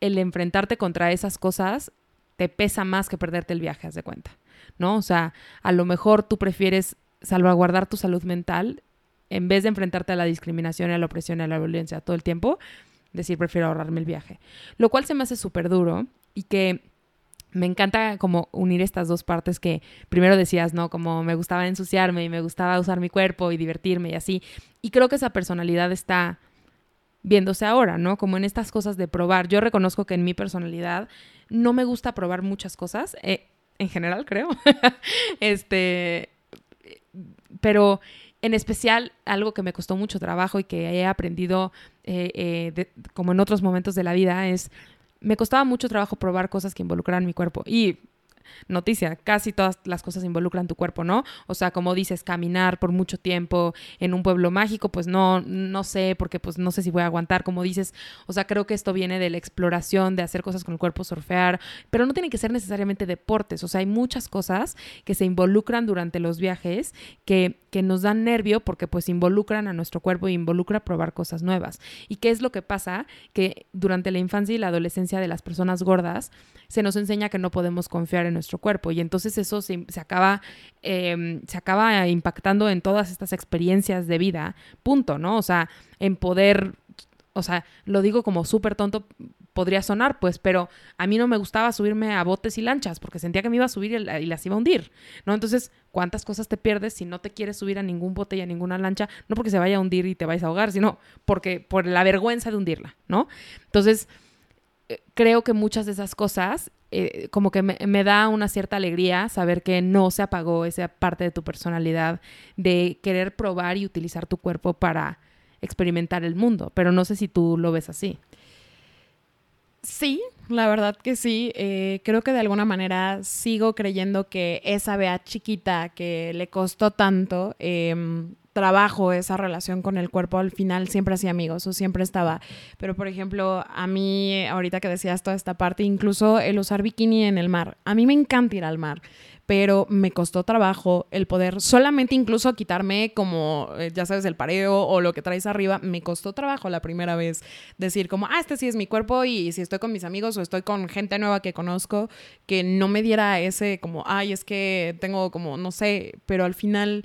el enfrentarte contra esas cosas te pesa más que perderte el viaje, haz de cuenta, ¿no? O sea, a lo mejor tú prefieres salvaguardar tu salud mental en vez de enfrentarte a la discriminación, a la opresión, a la violencia todo el tiempo, decir prefiero ahorrarme el viaje. Lo cual se me hace súper duro y que me encanta como unir estas dos partes que primero decías, ¿no? Como me gustaba ensuciarme y me gustaba usar mi cuerpo y divertirme y así. Y creo que esa personalidad está viéndose ahora, ¿no? Como en estas cosas de probar. Yo reconozco que en mi personalidad no me gusta probar muchas cosas, eh, en general creo. este, pero en especial algo que me costó mucho trabajo y que he aprendido eh, eh, como en otros momentos de la vida es me costaba mucho trabajo probar cosas que involucraran mi cuerpo. Y noticia, casi todas las cosas involucran tu cuerpo, ¿no? O sea, como dices, caminar por mucho tiempo en un pueblo mágico, pues no, no sé, porque pues no sé si voy a aguantar, como dices, o sea, creo que esto viene de la exploración, de hacer cosas con el cuerpo, surfear, pero no tienen que ser necesariamente deportes, o sea, hay muchas cosas que se involucran durante los viajes que, que nos dan nervio porque pues involucran a nuestro cuerpo e involucra probar cosas nuevas. ¿Y qué es lo que pasa? Que durante la infancia y la adolescencia de las personas gordas se nos enseña que no podemos confiar en nuestro cuerpo y entonces eso se, acaba, em, se acaba impactando en todas estas experiencias de vida, punto, ¿no? O sea, en poder, o sea, lo digo como súper tonto, podría sonar, pues, pero a mí no me gustaba subirme a botes y lanchas porque sentía que me iba a subir y, las iba a hundir, ¿no? Entonces, ¿cuántas cosas te pierdes si no te quieres subir a ningún bote y a ninguna lancha? No porque se vaya a hundir y te vayas a ahogar, sino porque por la vergüenza de hundirla, ¿no? Entonces, creo que muchas de esas cosas eh, como que me, da una cierta alegría saber que no se apagó esa parte de tu personalidad de querer probar y utilizar tu cuerpo para experimentar el mundo, pero no sé si tú lo ves así. Sí, la verdad que sí. Eh, creo que de alguna manera sigo creyendo que esa Bea chiquita que le costó tanto, em, trabajo esa relación con el cuerpo, al final siempre hacía amigos o siempre estaba. Pero, por ejemplo, a mí, ahorita que decías toda esta parte, incluso el usar bikini en el mar. A mí me encanta ir al mar, pero me costó trabajo el poder solamente incluso quitarme como, eh, ya sabes, el pareo o lo que traes arriba. Me costó trabajo la primera vez decir como, ah, este sí es mi cuerpo y si estoy con mis amigos o estoy con gente nueva que conozco, que no me diera ese como, ay, es que tengo como, no sé, pero al final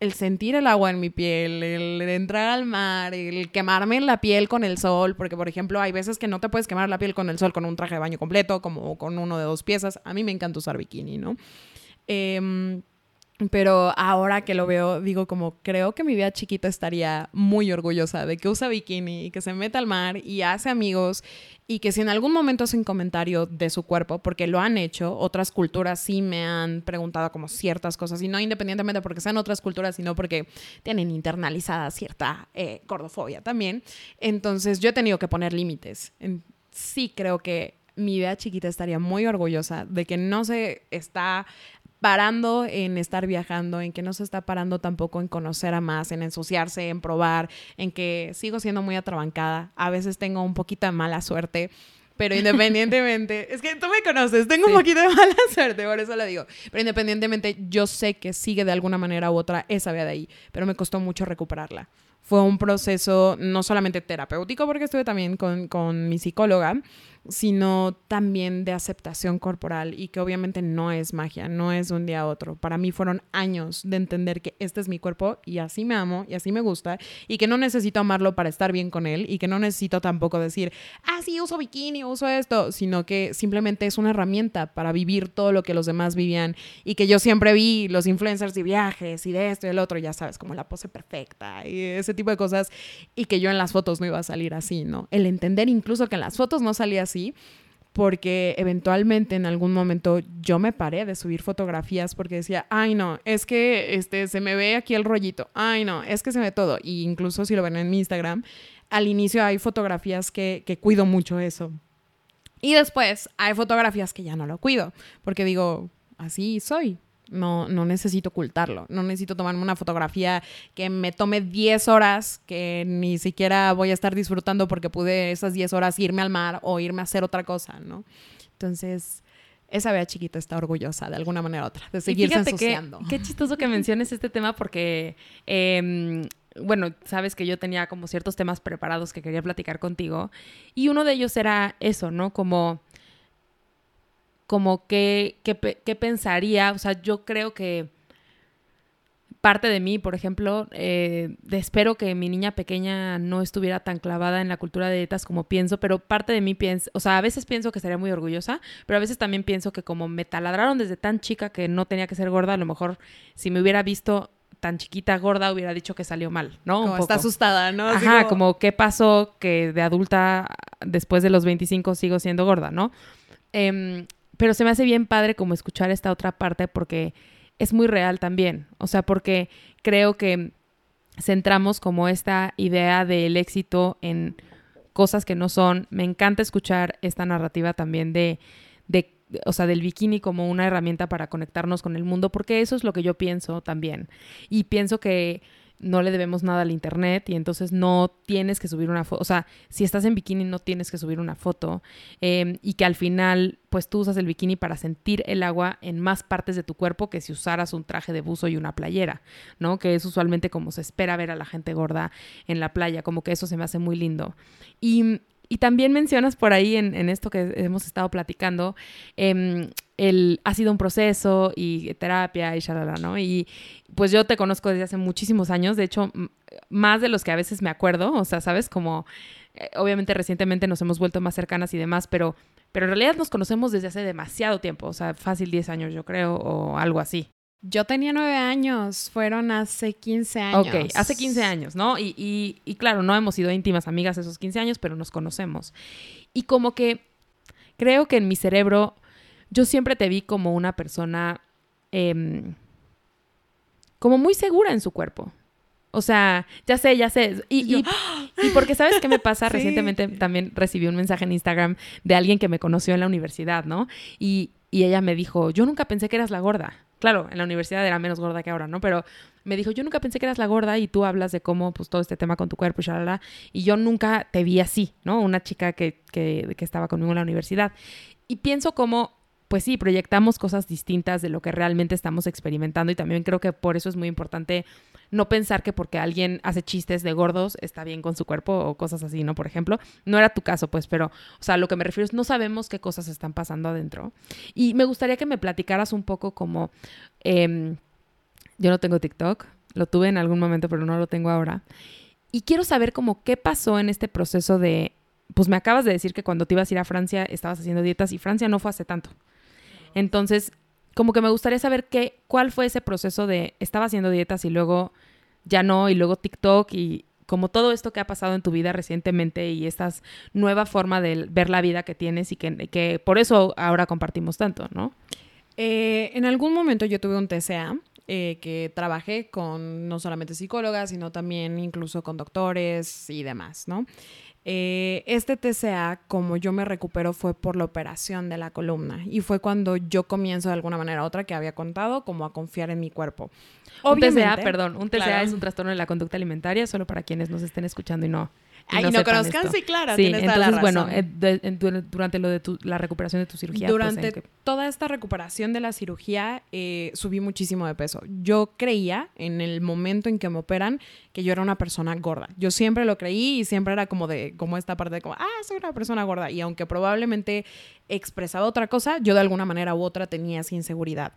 el sentir el agua en mi piel, el entrar al mar, el quemarme la piel con el sol, porque por ejemplo hay veces que no te puedes quemar la piel con el sol con un traje de baño completo, como con uno de dos piezas. A mí me encanta usar bikini, ¿no? Eh, pero ahora que lo veo, digo como creo que mi vida chiquita estaría muy orgullosa de que usa bikini y que se mete al mar y hace amigos y que si en algún momento hace un comentario de su cuerpo, porque lo han hecho, otras culturas sí me han preguntado como ciertas cosas y no independientemente porque sean otras culturas, sino porque tienen internalizada cierta eh, gordofobia también. Entonces yo he tenido que poner límites. Sí creo que mi vida chiquita estaría muy orgullosa de que no se está parando en estar viajando, en que no se está parando tampoco en conocer a más, en ensuciarse, en probar, en que sigo siendo muy atrabancada. A veces tengo un poquito de mala suerte, pero independientemente, es que tú me conoces, tengo un poquito de mala suerte, por eso lo digo. Pero independientemente, yo sé que sigue de alguna manera u otra esa vía de ahí, pero me costó mucho recuperarla. Fue un proceso no solamente terapéutico, porque estuve también con, con mi psicóloga, sino también de aceptación corporal y que obviamente no es magia, no es un día a otro. Para mí fueron años de entender que este es mi cuerpo y así me amo y así me gusta y que no necesito amarlo para estar bien con él y que no necesito tampoco decir, ah, sí, uso bikini, uso esto, sino que simplemente es una herramienta para vivir todo lo que los demás vivían y que yo siempre vi los influencers de viajes y de esto y del otro, ya sabes, como la pose perfecta y ese tipo de cosas y que yo en las fotos no iba a salir así, ¿no? El entender incluso que en las fotos no salía así porque eventualmente en algún momento yo me paré de subir fotografías porque decía, ay no, es que este, se me ve aquí el rollito, ay no, es que se ve todo. Y incluso si lo ven en mi Instagram, al inicio hay fotografías que, que cuido mucho eso Y después hay fotografías que ya no lo cuido, porque digo, así soy. No, no necesito ocultarlo. No necesito tomarme una fotografía que me tome 10 horas, que ni siquiera voy a estar disfrutando porque pude esas 10 horas irme al mar o irme a hacer otra cosa, ¿no? Entonces, esa vea chiquita está orgullosa de alguna manera u otra de seguirse ensuciando. Qué chistoso que menciones este tema porque, em, bueno, sabes que yo tenía como ciertos temas preparados que quería platicar contigo y uno de ellos era eso, ¿no? Como como qué, qué, pensaría, o sea, yo creo que parte de mí, por ejemplo, eh, espero que mi niña pequeña no estuviera tan clavada en la cultura de dietas como pienso, pero parte de mí piensa, o sea, a veces pienso que sería muy orgullosa, pero a veces también pienso que como me taladraron desde tan chica que no tenía que ser gorda, a lo mejor si me hubiera visto tan chiquita gorda hubiera dicho que salió mal, ¿no? Como está asustada, ¿no? Ajá, como... qué pasó que de adulta después de los 25 sigo siendo gorda, ¿no? Eh, pero se me hace bien padre como escuchar esta otra parte porque es muy real también. O sea, porque creo que centramos como esta idea del éxito en cosas que no son. Me encanta escuchar esta narrativa también de, de o sea, del bikini como una herramienta para conectarnos con el mundo, porque eso es lo que yo pienso también. Y pienso que no le debemos nada al internet y entonces no tienes que subir una foto, o sea, si estás en bikini no tienes que subir una foto em, y que al final pues tú usas el bikini para sentir el agua en más partes de tu cuerpo que si usaras un traje de buzo y una playera, ¿no? Que es usualmente como se espera ver a la gente gorda en la playa, como que eso se me hace muy lindo. Y y también mencionas por ahí en, esto que hemos estado platicando, eh, el, ha sido un proceso y terapia y shalala, ¿no? Y pues yo te conozco desde hace muchísimos años, de hecho, más de los que a veces me acuerdo, o sea, ¿sabes? Como, eh, obviamente recientemente nos hemos vuelto más cercanas y demás, pero, pero en realidad nos conocemos desde hace demasiado tiempo, o sea, fácil 10 años yo creo, o algo así. Yo tenía nueve años, fueron hace 15 años. Ok, hace 15 años, ¿no? Y, y, y, claro, no hemos sido íntimas amigas esos 15 años, pero nos conocemos. Y como que creo que en mi cerebro yo siempre te vi como una persona eh, como muy segura en su cuerpo. O sea, ya sé, ya sé. Y, y, y porque sabes qué me pasa, sí. recientemente también recibí un mensaje en Instagram de alguien que me conoció en la universidad, ¿no? Y, y ella me dijo, yo nunca pensé que eras la gorda. Claro, en la universidad era menos gorda que ahora, ¿no? Pero me dijo, yo nunca pensé que eras la gorda y tú hablas de cómo, pues, todo este tema con tu cuerpo y y yo nunca te vi así, ¿no? Una chica que, que, que estaba conmigo en la universidad. Y pienso como, pues sí, proyectamos cosas distintas de lo que realmente estamos experimentando y también creo que por eso es muy importante no pensar que porque alguien hace chistes de gordos está bien con su cuerpo o cosas así, ¿no? Por ejemplo, no era tu caso, pues, pero, o sea, lo que me refiero es no sabemos qué cosas están pasando adentro. Y me gustaría que me platicaras un poco como, eh, yo no tengo TikTok, lo tuve en algún momento, pero no lo tengo ahora. Y quiero saber como qué pasó en este proceso de, pues me acabas de decir que cuando te ibas a ir a Francia estabas haciendo dietas y Francia no fue hace tanto. Entonces, como que me gustaría saber qué, cuál fue ese proceso de estaba haciendo dietas y luego ya no, y luego TikTok y como todo esto que ha pasado en tu vida recientemente y esta nueva forma de ver la vida que tienes y que, que por eso ahora compartimos tanto, ¿no? Eh, en algún momento yo tuve un TCA eh, que trabajé con no solamente psicólogas, sino también incluso con doctores y demás, ¿no? Eh, este TCA, como yo me recupero, fue por la operación de la columna y fue cuando yo comienzo de alguna manera u otra que había contado, como a confiar en mi cuerpo. Obviamente, un TCA, perdón, un TCA claro. es un trastorno de la conducta alimentaria, solo para quienes nos estén escuchando y no y no, no conozcan, esto. sí, claro. Sí, entonces, bueno, eh, de, de, durante lo de tu, la recuperación de tu cirugía. Durante pues, que... toda esta recuperación de la cirugía, eh, subí muchísimo de peso. Yo creía, en el momento en que me operan, que yo era una persona gorda. Yo siempre lo creí y siempre era como de, como esta parte de como, ah, soy una persona gorda. Y aunque probablemente expresaba otra cosa, yo de alguna manera u otra tenía esa inseguridad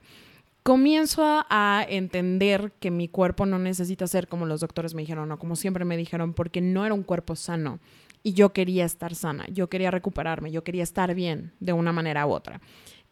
comienzo a, entender que mi cuerpo no necesita ser como los doctores me dijeron o como siempre me dijeron, porque no era un cuerpo sano y yo quería estar sana, yo quería recuperarme, yo quería estar bien de una manera u otra.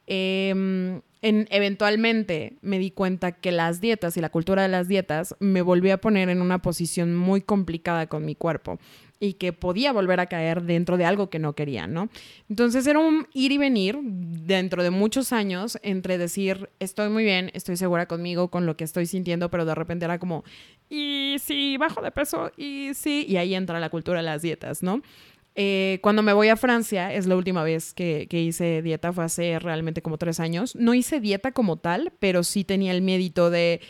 Eh, en, eventualmente me di cuenta que las dietas y la cultura de las dietas me volvió a poner en una posición muy complicada con mi cuerpo y que podía volver a caer dentro de algo que no quería, ¿no? Entonces era un ir y venir dentro de muchos años entre decir, estoy muy bien, estoy segura conmigo, con lo que estoy sintiendo, pero de repente era como, y sí, bajo de peso, y sí, y ahí entra la cultura de las dietas, ¿no? Eh, cuando me voy a Francia, es la última vez que, que, hice dieta, fue hace realmente como tres años. No hice dieta como tal, pero sí tenía el miedito de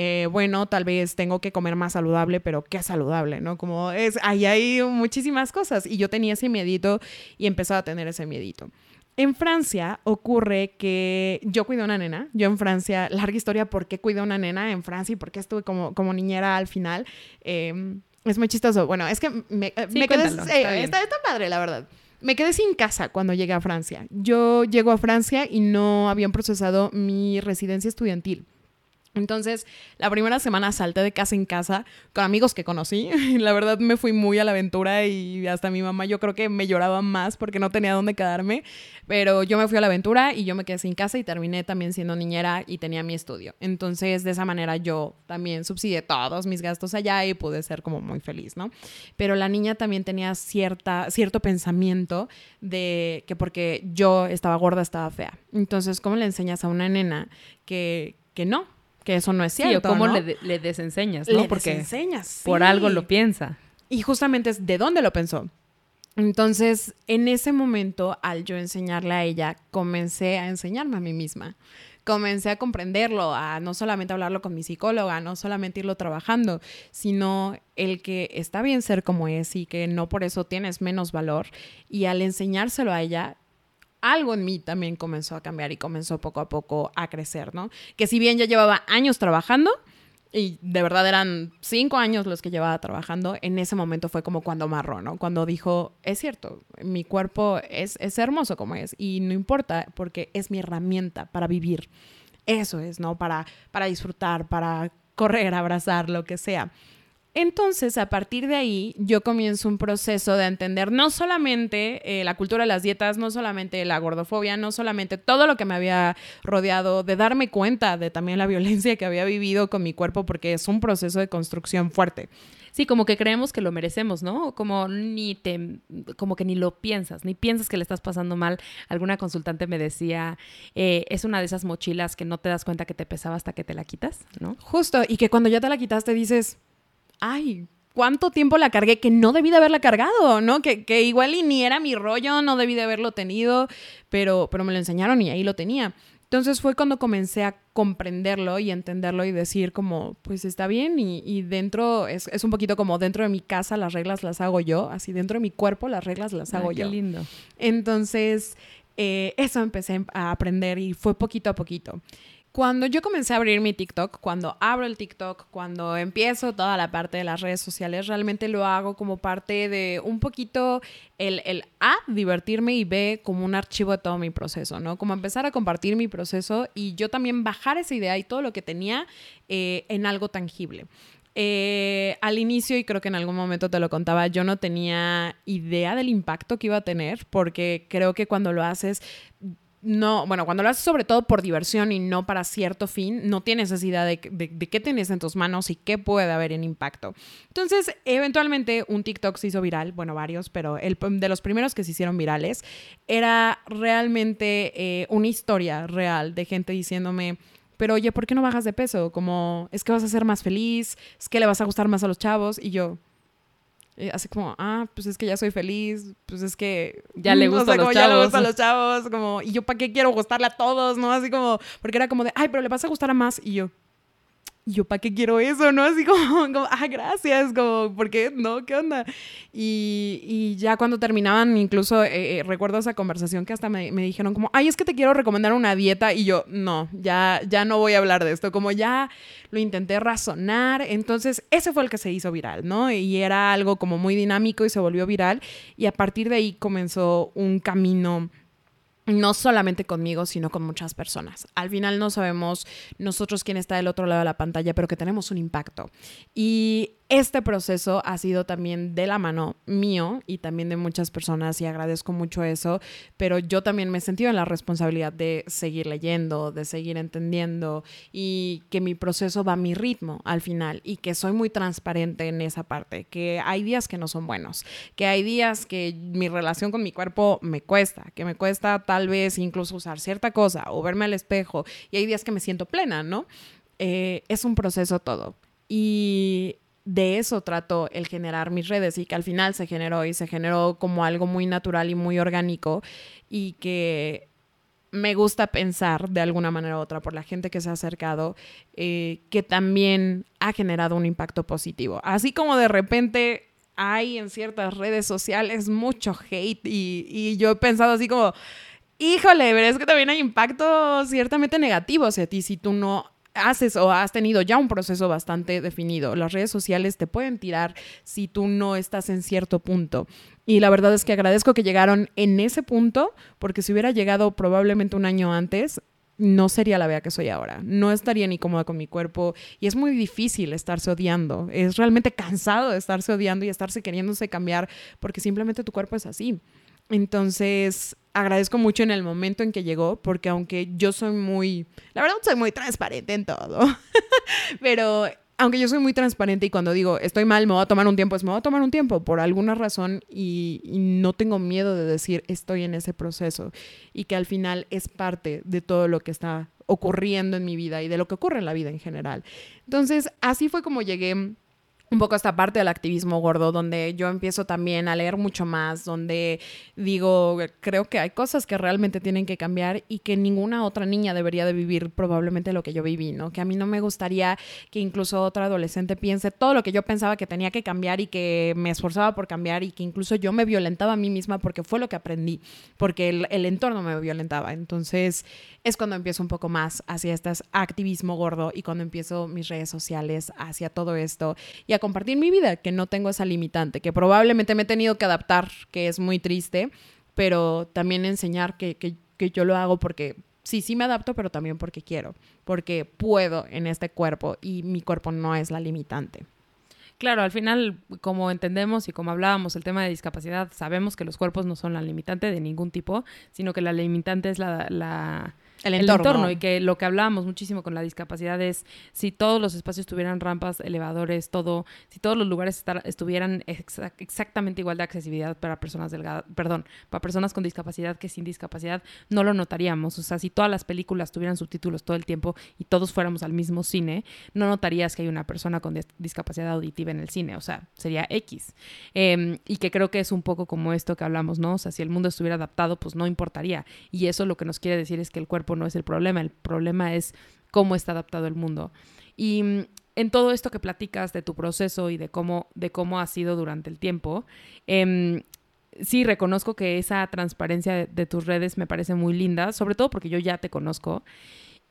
eh, bueno, tal vez tengo que comer más saludable, pero qué saludable, ¿no? Como es, ahí hay muchísimas cosas y yo tenía ese miedito y empezaba a tener ese miedito. En Francia ocurre que yo cuidé a una nena. Yo en Francia, larga historia, ¿por qué cuidé a una nena en Francia y por qué estuve como, como niñera al final? Em, es muy chistoso. Bueno, es que me, eh, quedé... Eh, está, está padre, la verdad. Me quedé sin casa cuando llegué a Francia. Yo llego a Francia y no habían procesado mi residencia estudiantil. Entonces, la primera semana salté de casa en casa con amigos que conocí. La verdad me fui muy a la aventura y hasta mi mamá yo creo que me lloraba más porque no tenía dónde quedarme. Pero yo me fui a la aventura y yo me quedé sin casa y terminé también siendo niñera y tenía mi estudio. Entonces, de esa manera yo también subsidié todos mis gastos allá y pude ser como muy feliz, ¿no? Pero la niña también tenía cierta, cierto pensamiento de que porque yo estaba gorda estaba fea. Entonces, ¿cómo le enseñas a una nena que, que no? Que eso no es cierto. Sí, cómo ¿no? le, le, desenseñas, ¿no? Le Porque desenseñas, por algo lo piensa. Y justamente es de dónde lo pensó. Entonces, en ese momento, al yo enseñarle a ella, comencé a enseñarme a mí misma. Comencé a comprenderlo, a no solamente hablarlo con mi psicóloga, no solamente irlo trabajando, sino el que está bien ser como es y que no por eso tienes menos valor. Y al enseñárselo a ella, algo en mí también comenzó a cambiar y comenzó poco a poco a crecer, ¿no? Que si bien ya llevaba años trabajando, y de verdad eran cinco años los que llevaba trabajando, en ese momento fue como cuando amarró, ¿no? Cuando dijo, es cierto, mi cuerpo es, es hermoso como es y no importa porque es mi herramienta para vivir. Eso es, ¿no? Para, para disfrutar, para correr, abrazar, lo que sea. Entonces, a partir de ahí, yo comienzo un proceso de entender no solamente eh, la cultura de las dietas, no solamente la gordofobia, no solamente todo lo que me había rodeado, de darme cuenta de también la violencia que había vivido con mi cuerpo, porque es un proceso de construcción fuerte. Sí, como que creemos que lo merecemos, ¿no? Como ni te, como que ni lo piensas, ni piensas que le estás pasando mal. Alguna consultante me decía, eh, es una de esas mochilas que no te das cuenta que te pesaba hasta que te la quitas, ¿no? Justo, y que cuando ya te la quitaste dices, ay, cuánto tiempo la cargué que no debí de haberla cargado, ¿no? Que, que, igual y ni era mi rollo, no debí de haberlo tenido, pero, pero me lo enseñaron y ahí lo tenía. Entonces fue cuando comencé a comprenderlo y entenderlo y decir como, pues está bien y, y dentro, es, es, un poquito como dentro de mi casa las reglas las hago yo, así dentro de mi cuerpo las reglas las hago Ay, yo. Qué lindo. Entonces, eh, eso empecé a aprender y fue poquito a poquito. Cuando yo comencé a abrir mi TikTok, cuando abro el TikTok, cuando empiezo toda la parte de las redes sociales, realmente lo hago como parte de un poquito el, el A, divertirme y B, como un archivo de todo mi proceso, ¿no? Como empezar a compartir mi proceso y yo también bajar esa idea y todo lo que tenía eh, en algo tangible. Eh, al inicio, y creo que en algún momento te lo contaba, yo no tenía idea del impacto que iba a tener, porque creo que cuando lo haces no, bueno, cuando lo haces sobre todo por diversión y no para cierto fin, no tienes esa idea de, de, qué tienes en tus manos y qué puede haber en impacto. Entonces, eventualmente un TikTok se hizo viral, bueno, varios, pero el de los primeros que se hicieron virales era realmente eh, una historia real de gente diciéndome, pero oye, ¿por qué no bajas de peso? Como, es que vas a ser más feliz, es que le vas a gustar más a los chavos y yo, eh, así como, ah, pues es que ya soy feliz, pues es que ya le gusta o sea, a los ya chavos. le gusta a los chavos, como, y yo para qué quiero gustarle a todos, ¿no? Así como, porque era como de, ay, pero le vas a gustar a más, y yo, ¿y yo para qué quiero eso, no? Así como, ah, gracias, como, ¿por qué? ¿No? ¿Qué onda? Y, y ya cuando terminaban, incluso eh, eh, recuerdo esa conversación que hasta me, me, dijeron como, ay, es que te quiero recomendar una dieta, y yo, no, ya, ya no voy a hablar de esto, como ya lo intenté razonar, entonces ese fue el que se hizo viral, ¿no? Y era algo como muy dinámico y se volvió viral, y a partir de ahí comenzó un camino no solamente conmigo, sino con muchas personas. Al final no sabemos nosotros quién está del otro lado de la pantalla, pero que tenemos un impacto. Y este proceso ha sido también de la mano mío y también de muchas personas y agradezco mucho eso, pero yo también me he sentido en la responsabilidad de seguir leyendo, de seguir entendiendo y que mi proceso va a mi ritmo al final y que soy muy transparente en esa parte, que hay días que no son buenos, que hay días que mi relación con mi cuerpo me cuesta, que me cuesta tal vez incluso usar cierta cosa o verme al espejo y hay días que me siento plena, ¿no? Eh, es un proceso todo. Y de eso trato el generar mis redes y que al final se generó y se generó como algo muy natural y muy orgánico y que me gusta pensar de alguna manera u otra por la gente que se ha acercado eh, que también ha generado un impacto positivo. Así como de repente hay en ciertas redes sociales mucho hate y, y yo he pensado así como, híjole, pero es que también hay impacto ciertamente negativo hacia ti si tú no haces o has tenido ya un proceso bastante definido. Las redes sociales te pueden tirar si tú no estás en cierto punto. Y la verdad es que agradezco que llegaron en ese punto, porque si hubiera llegado probablemente un año antes, no sería la vea que soy ahora. No estaría ni cómoda con mi cuerpo y es muy difícil estarse odiando. Es realmente cansado de estarse odiando y estarse queriéndose cambiar porque simplemente tu cuerpo es así. Entonces, agradezco mucho en el momento en que llegó, porque aunque yo soy muy, la verdad soy muy transparente en todo, pero aunque yo soy muy transparente y cuando digo estoy mal, me voy a tomar un tiempo, es me voy a tomar un tiempo por alguna razón y, y, no tengo miedo de decir estoy en ese proceso y que al final es parte de todo lo que está ocurriendo en mi vida y de lo que ocurre en la vida en general. Entonces, así fue como llegué un poco esta parte del activismo gordo, donde yo empiezo también a leer mucho más, donde digo, creo que hay cosas que realmente tienen que cambiar y que ninguna otra niña debería de vivir probablemente lo que yo viví, ¿no? Que a mí no me gustaría que incluso otra adolescente piense todo lo que yo pensaba que tenía que cambiar y que me esforzaba por cambiar y que incluso yo me violentaba a mí misma porque fue lo que aprendí, porque el, entorno me violentaba. Entonces es cuando empiezo un poco más hacia este activismo gordo y cuando empiezo mis redes sociales hacia todo esto y compartir mi vida, que no tengo esa limitante, que probablemente me he tenido que adaptar, que es muy triste, pero también enseñar que, que, que yo lo hago porque sí, sí me adapto, pero también porque quiero, porque puedo en este cuerpo y mi cuerpo no es la limitante. Claro, al final, como entendemos y como hablábamos, el tema de discapacidad, sabemos que los cuerpos no son la limitante de ningún tipo, sino que la limitante es la el entorno. y que lo que hablábamos muchísimo con la discapacidad es si todos los espacios tuvieran rampas, elevadores, todo, si todos los lugares estuvieran exactamente igual de accesibilidad para personas delgadas, perdón, para personas con discapacidad que sin discapacidad, no lo notaríamos. O sea, si todas las películas tuvieran subtítulos todo el tiempo y todos fuéramos al mismo cine, no notarías que hay una persona con discapacidad auditiva en el cine. O sea, sería X. Em, y que creo que es un poco como esto que hablamos, ¿no? O sea, si el mundo estuviera adaptado, pues no importaría. Y eso lo que nos quiere decir es que el cuerpo no es el problema, el problema es cómo está adaptado el mundo. Y mm, en todo esto que platicas de tu proceso y de cómo, de cómo ha sido durante el tiempo, eh, sí reconozco que esa transparencia de, de, tus redes me parece muy linda, sobre todo porque yo ya te conozco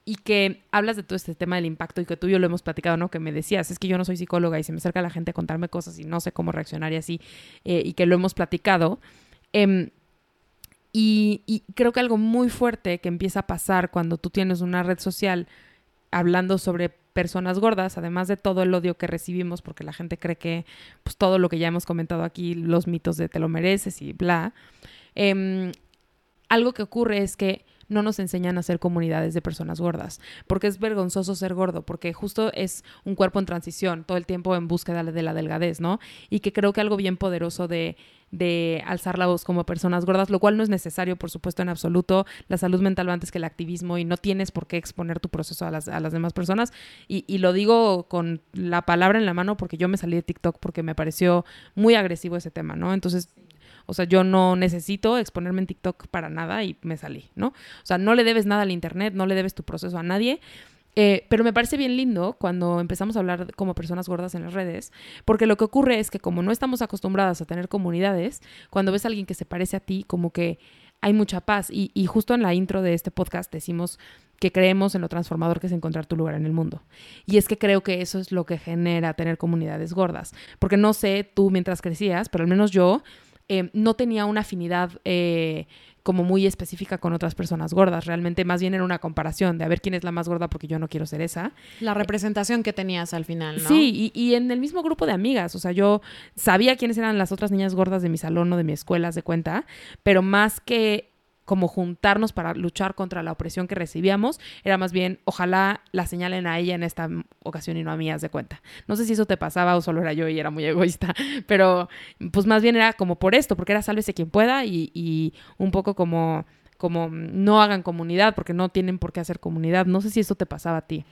y que hablas de todo este tema del impacto y que tú y yo lo hemos platicado, ¿no? Que me decías, es que yo no soy psicóloga y se me acerca la gente a contarme cosas y no sé cómo reaccionar y así, eh, y que lo hemos platicado. Eh, y, creo que algo muy fuerte que empieza a pasar cuando tú tienes una red social hablando sobre personas gordas, además de todo el odio que recibimos, porque la gente cree que pues, todo lo que ya hemos comentado aquí, los mitos de te lo mereces y bla, em, algo que ocurre es que no nos enseñan a ser comunidades de personas gordas, porque es vergonzoso ser gordo, porque justo es un cuerpo en transición, todo el tiempo en búsqueda de la delgadez, ¿no? Y que creo que algo bien poderoso de, de alzar la voz como personas gordas, lo cual no es necesario, por supuesto, en absoluto. La salud mental va antes que el activismo y no tienes por qué exponer tu proceso a las, a las demás personas. Y, y, lo digo con la palabra en la mano porque yo me salí de TikTok porque me pareció muy agresivo ese tema, ¿no? Entonces o sea, yo no necesito exponerme en TikTok para nada y me salí, ¿no? O sea, no le debes nada al Internet, no le debes tu proceso a nadie. Eh, pero me parece bien lindo cuando empezamos a hablar como personas gordas en las redes, porque lo que ocurre es que como no estamos acostumbradas a tener comunidades, cuando ves a alguien que se parece a ti, como que hay mucha paz. Y, justo en la intro de este podcast decimos que creemos en lo transformador que es encontrar tu lugar en el mundo. Y es que creo que eso es lo que genera tener comunidades gordas. Porque no sé tú mientras crecías, pero al menos yo eh, no tenía una afinidad eh, como muy específica con otras personas gordas. Realmente más bien era una comparación de a ver quién es la más gorda porque yo no quiero ser esa. La representación que tenías al final, ¿no? Sí, y, y, en el mismo grupo de amigas. O sea, yo sabía quiénes eran las otras niñas gordas de mi salón o de mi escuela, de cuenta, pero más que como juntarnos para luchar contra la opresión que recibíamos, era más bien, ojalá la señalen a ella en esta ocasión y no a mí, haz de cuenta. No sé si eso te pasaba o solo era yo y era muy egoísta, pero pues más bien era como por esto, porque era sálvese quien pueda y, y un poco como, como no hagan comunidad, porque no tienen por qué hacer comunidad. No sé si eso te pasaba a ti.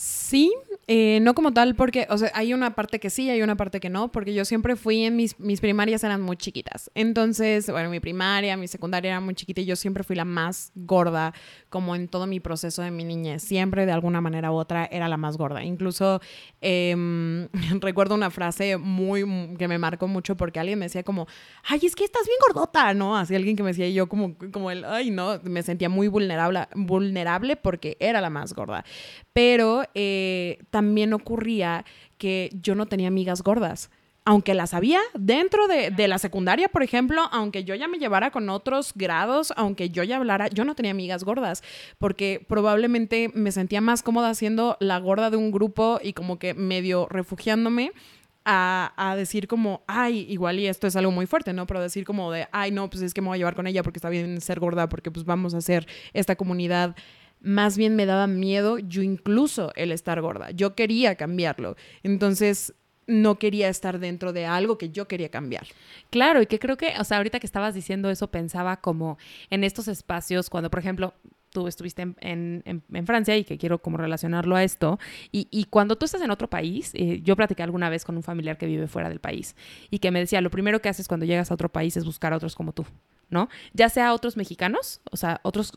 Sí, eh, no como tal, porque, o sea, hay una parte que sí, hay una parte que no, porque yo siempre fui en mis, mis primarias eran muy chiquitas. Entonces, bueno, mi primaria, mi secundaria era muy chiquita y yo siempre fui la más gorda, como en todo mi proceso de mi niñez. Siempre, de alguna manera u otra, era la más gorda. Incluso em, recuerdo una frase muy, que me marcó mucho porque alguien me decía como, ay, es que estás bien gordota, ¿no? Así alguien que me decía y yo como, como el, ay, no, me sentía muy vulnerable, vulnerable porque era la más gorda. Pero eh, también ocurría que yo no tenía amigas gordas aunque las había dentro de, de, la secundaria, por ejemplo, aunque yo ya me llevara con otros grados, aunque yo ya hablara, yo no tenía amigas gordas, porque probablemente me sentía más cómoda siendo la gorda de un grupo y como que medio refugiándome. A, a, decir como, ay, igual y esto es algo muy fuerte, ¿no? Pero decir como de, ay, no, pues es que me voy a llevar con ella porque está bien ser gorda, porque pues vamos a hacer esta comunidad más bien me daba miedo yo incluso el estar gorda. Yo quería cambiarlo. Entonces, no quería estar dentro de algo que yo quería cambiar. Claro, y que creo que, o sea, ahorita que estabas diciendo eso, pensaba como en estos espacios, cuando, por ejemplo, tú estuviste en, en, Francia y que quiero como relacionarlo a esto, y, y cuando tú estás en otro país, eh, yo platiqué alguna vez con un familiar que vive fuera del país y que me decía, lo primero que haces cuando llegas a otro país es buscar a otros como tú. ¿No? Ya sea otros mexicanos, o sea, otros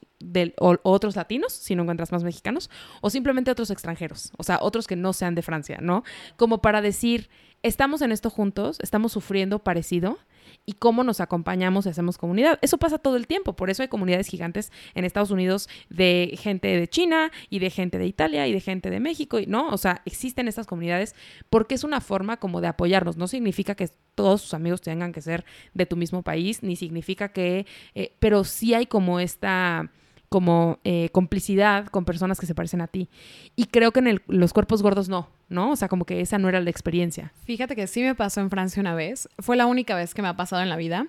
otros latinos, si no encuentras más mexicanos, o simplemente otros extranjeros, o sea, otros que no sean de Francia, ¿no? Como para decir, estamos en esto juntos, estamos sufriendo parecido, y cómo nos acompañamos y hacemos comunidad. Eso pasa todo el tiempo, por eso hay comunidades gigantes en Estados Unidos de gente de China y de gente de Italia y de gente de México, ¿no? O sea, existen estas comunidades porque es una forma como de apoyarnos. No significa que todos tus amigos tengan que ser de tu mismo país, ni significa que, eh, pero sí hay como esta como eh, complicidad con personas que se parecen a ti. Y creo que en los cuerpos gordos no, ¿no? O sea, como que esa no era la experiencia. Fíjate que sí me pasó en Francia una vez. Fue la única vez que me ha pasado en la vida.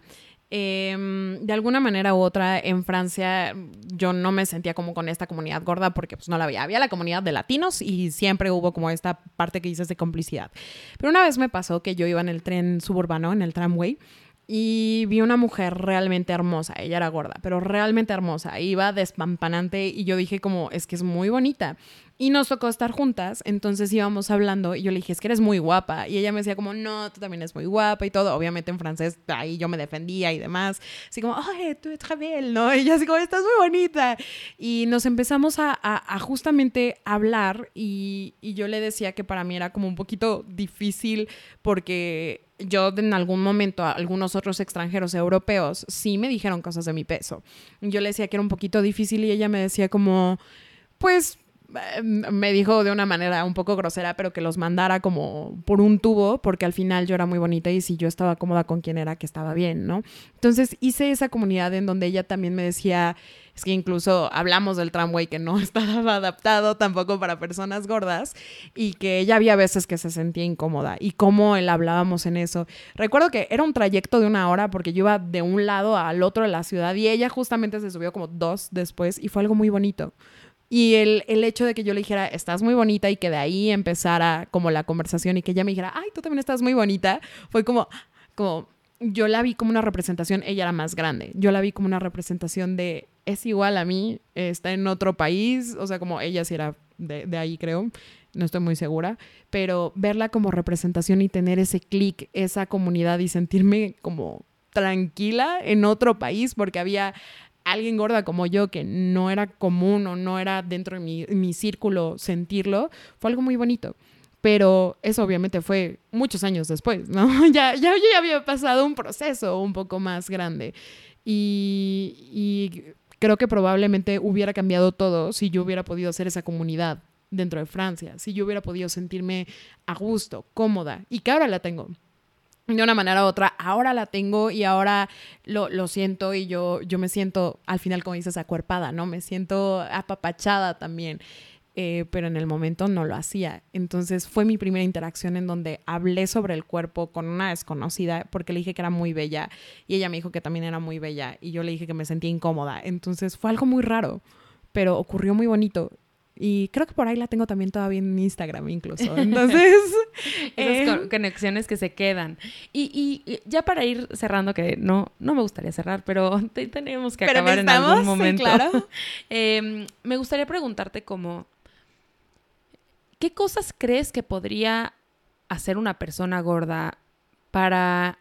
Em, de alguna manera u otra, en Francia yo no me sentía como con esta comunidad gorda porque pues no la había. Había la comunidad de latinos y siempre hubo como esta parte que dices de complicidad. Pero una vez me pasó que yo iba en el tren suburbano, en el tramway, y vi una mujer realmente hermosa. Ella era gorda, pero realmente hermosa. Iba despampanante y yo dije como, es que es muy bonita. Y nos tocó estar juntas, entonces íbamos hablando y yo le dije, es que eres muy guapa. Y ella me decía como, no, tú también eres muy guapa y todo. Obviamente en francés, ahí yo me defendía y demás. Así como, ay, tú eres bien, ¿no? Y ella así como, estás muy bonita. Y nos empezamos a, a, a justamente hablar y, y yo le decía que para mí era como un poquito difícil porque yo en algún momento a algunos otros extranjeros europeos sí me dijeron cosas de mi peso. Yo le decía que era un poquito difícil y ella me decía como, pues me dijo de una manera un poco grosera, pero que los mandara como por un tubo, porque al final yo era muy bonita y si yo estaba cómoda con quien era, que estaba bien, ¿no? Entonces hice esa comunidad en donde ella también me decía, es que incluso hablamos del tramway que no estaba adaptado tampoco para personas gordas y que ella había veces que se sentía incómoda y cómo él hablábamos en eso. Recuerdo que era un trayecto de una hora porque yo iba de un lado al otro de la ciudad y ella justamente se subió como dos después y fue algo muy bonito. Y el, el, hecho de que yo le dijera, estás muy bonita y que de ahí empezara como la conversación y que ella me dijera, ay, tú también estás muy bonita, fue como, como, yo la vi como una representación, ella era más grande, yo la vi como una representación de, es igual a mí, está en otro país, o sea, como ella sí era de, de ahí, creo, no estoy muy segura, pero verla como representación y tener ese clic, esa comunidad y sentirme como tranquila en otro país, porque había alguien gorda como yo que no era común o no era dentro de mi, mi círculo sentirlo, fue algo muy bonito pero eso obviamente fue muchos años después, ¿no? Ya, ya, ya había pasado un proceso un poco más grande y, y creo que probablemente hubiera cambiado todo si yo hubiera podido hacer esa comunidad dentro de Francia, si yo hubiera podido sentirme a gusto, cómoda, y que ahora la tengo. De una manera u otra, ahora la tengo y ahora lo, lo siento y yo, yo me siento, al final, como dices, acuerpada, ¿no? Me siento apapachada también. Eh, pero en el momento no lo hacía. Entonces fue mi primera interacción en donde hablé sobre el cuerpo con una desconocida porque le dije que era muy bella y ella me dijo que también era muy bella y yo le dije que me sentía incómoda. Entonces fue algo muy raro, pero ocurrió muy bonito. Y creo que por ahí la tengo también todavía en Instagram incluso. Entonces... Esas eh, conexiones que se quedan. Y, y, ya para ir cerrando, que no, no me gustaría cerrar, pero tenemos que acabar en algún momento. claro. eh, me gustaría preguntarte cómo ¿qué cosas crees que podría hacer una persona gorda para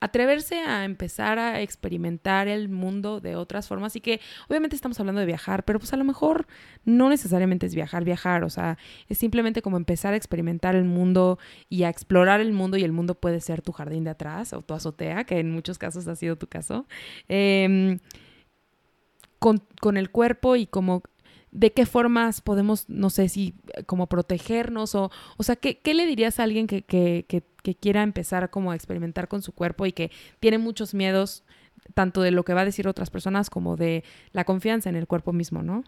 atreverse a empezar a experimentar el mundo de otras formas y que obviamente estamos hablando de viajar, pero pues a lo mejor no necesariamente es viajar, viajar, o sea, es simplemente como empezar a experimentar el mundo y a explorar el mundo y el mundo puede ser tu jardín de atrás o tu azotea, que en muchos casos ha sido tu caso, em, con, con el cuerpo y como de qué formas podemos, no sé si como protegernos o, o sea, ¿qué, le dirías a alguien que, que, que, que, quiera empezar como a experimentar con su cuerpo y que tiene muchos miedos, tanto de lo que va a decir otras personas como de la confianza en el cuerpo mismo, ¿no?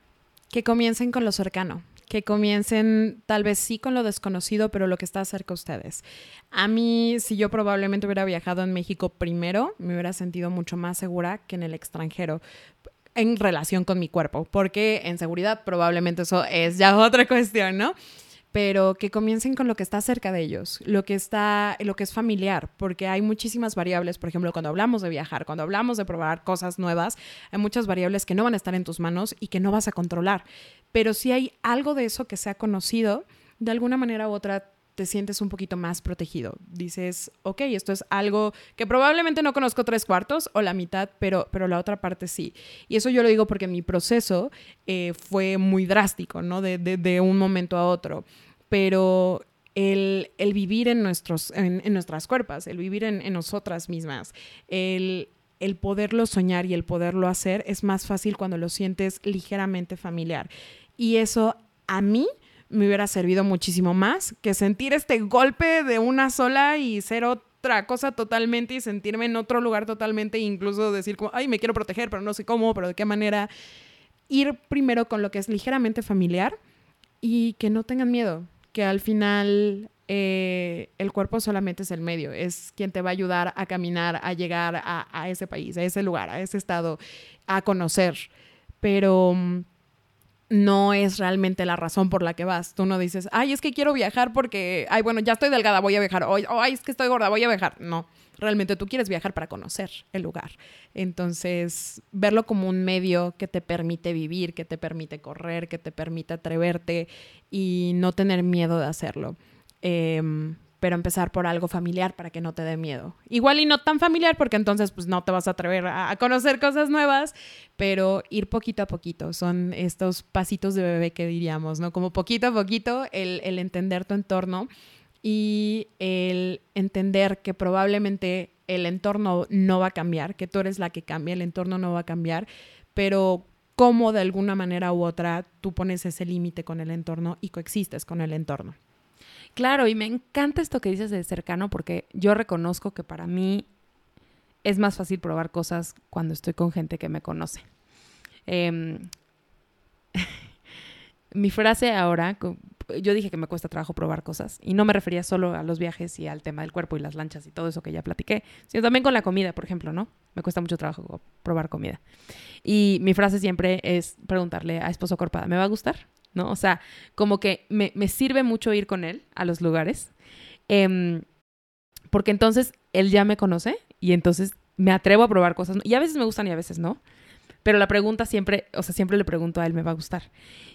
Que comiencen con lo cercano, que comiencen tal vez sí con lo desconocido, pero lo que está cerca de ustedes. A mí, si yo probablemente hubiera viajado en México primero, me hubiera sentido mucho más segura que en el extranjero en relación con mi cuerpo, porque en seguridad probablemente eso es ya otra cuestión, ¿no? Pero que comiencen con lo que está cerca de ellos, lo que está, lo que es familiar, porque hay muchísimas variables, por ejemplo, cuando hablamos de viajar, cuando hablamos de probar cosas nuevas, hay muchas variables que no van a estar en tus manos y que no vas a controlar. Pero si hay algo de eso que se ha conocido, de alguna manera u otra te sientes un poquito más protegido. Dices, ok, esto es algo que probablemente no conozco tres cuartos o la mitad, pero, pero la otra parte sí. Y eso yo lo digo porque mi proceso eh, fue muy drástico, ¿no? De, de, un momento a otro. Pero el, el vivir en, nuestros, en, en, nuestras cuerpos, el vivir en, en nosotras mismas, el, el poderlo soñar y el poderlo hacer es más fácil cuando lo sientes ligeramente familiar. Y eso a mí me hubiera servido muchísimo más que sentir este golpe de una sola y ser otra cosa totalmente y sentirme en otro lugar totalmente e incluso decir como, ay, me quiero proteger, pero no sé cómo, pero de qué manera. Ir primero con lo que es ligeramente familiar y que no tengan miedo, que al final eh, el cuerpo solamente es el medio, es quien te va a ayudar a caminar, a llegar a, ese país, a ese lugar, a ese estado, a conocer. Pero mm, no es realmente la razón por la que vas. Tú no dices, ay, es que quiero viajar porque, ay, bueno, ya estoy delgada, voy a viajar. O, ay, es que estoy gorda, voy a viajar. No, realmente tú quieres viajar para conocer el lugar. Entonces, verlo como un medio que te permite vivir, que te permite correr, que te permite atreverte y no tener miedo de hacerlo. Eh, pero empezar por algo familiar para que no te dé miedo. Igual y no tan familiar porque entonces pues no te vas a atrever a, conocer cosas nuevas, pero ir poquito a poquito, son estos pasitos de bebé que diríamos, ¿no? Como poquito a poquito el, el entender tu entorno y el entender que probablemente el entorno no va a cambiar, que tú eres la que cambia, el entorno no va a cambiar, pero cómo de alguna manera u otra tú pones ese límite con el entorno y coexistes con el entorno. Claro, y me encanta esto que dices de cercano porque yo reconozco que para mí es más fácil probar cosas cuando estoy con gente que me conoce. Eh, mi frase ahora, yo dije que me cuesta trabajo probar cosas y no me refería solo a los viajes y al tema del cuerpo y las lanchas y todo eso que ya platiqué, sino también con la comida, por ejemplo, ¿no? Me cuesta mucho trabajo probar comida. Y mi frase siempre es preguntarle a esposo Corpada, ¿me va a gustar? ¿No? O sea, como que me, me sirve mucho ir con él a los lugares, eh, porque entonces él ya me conoce y entonces me atrevo a probar cosas, y a veces me gustan y a veces no, pero la pregunta siempre, o sea, siempre le pregunto a él, ¿me va a gustar?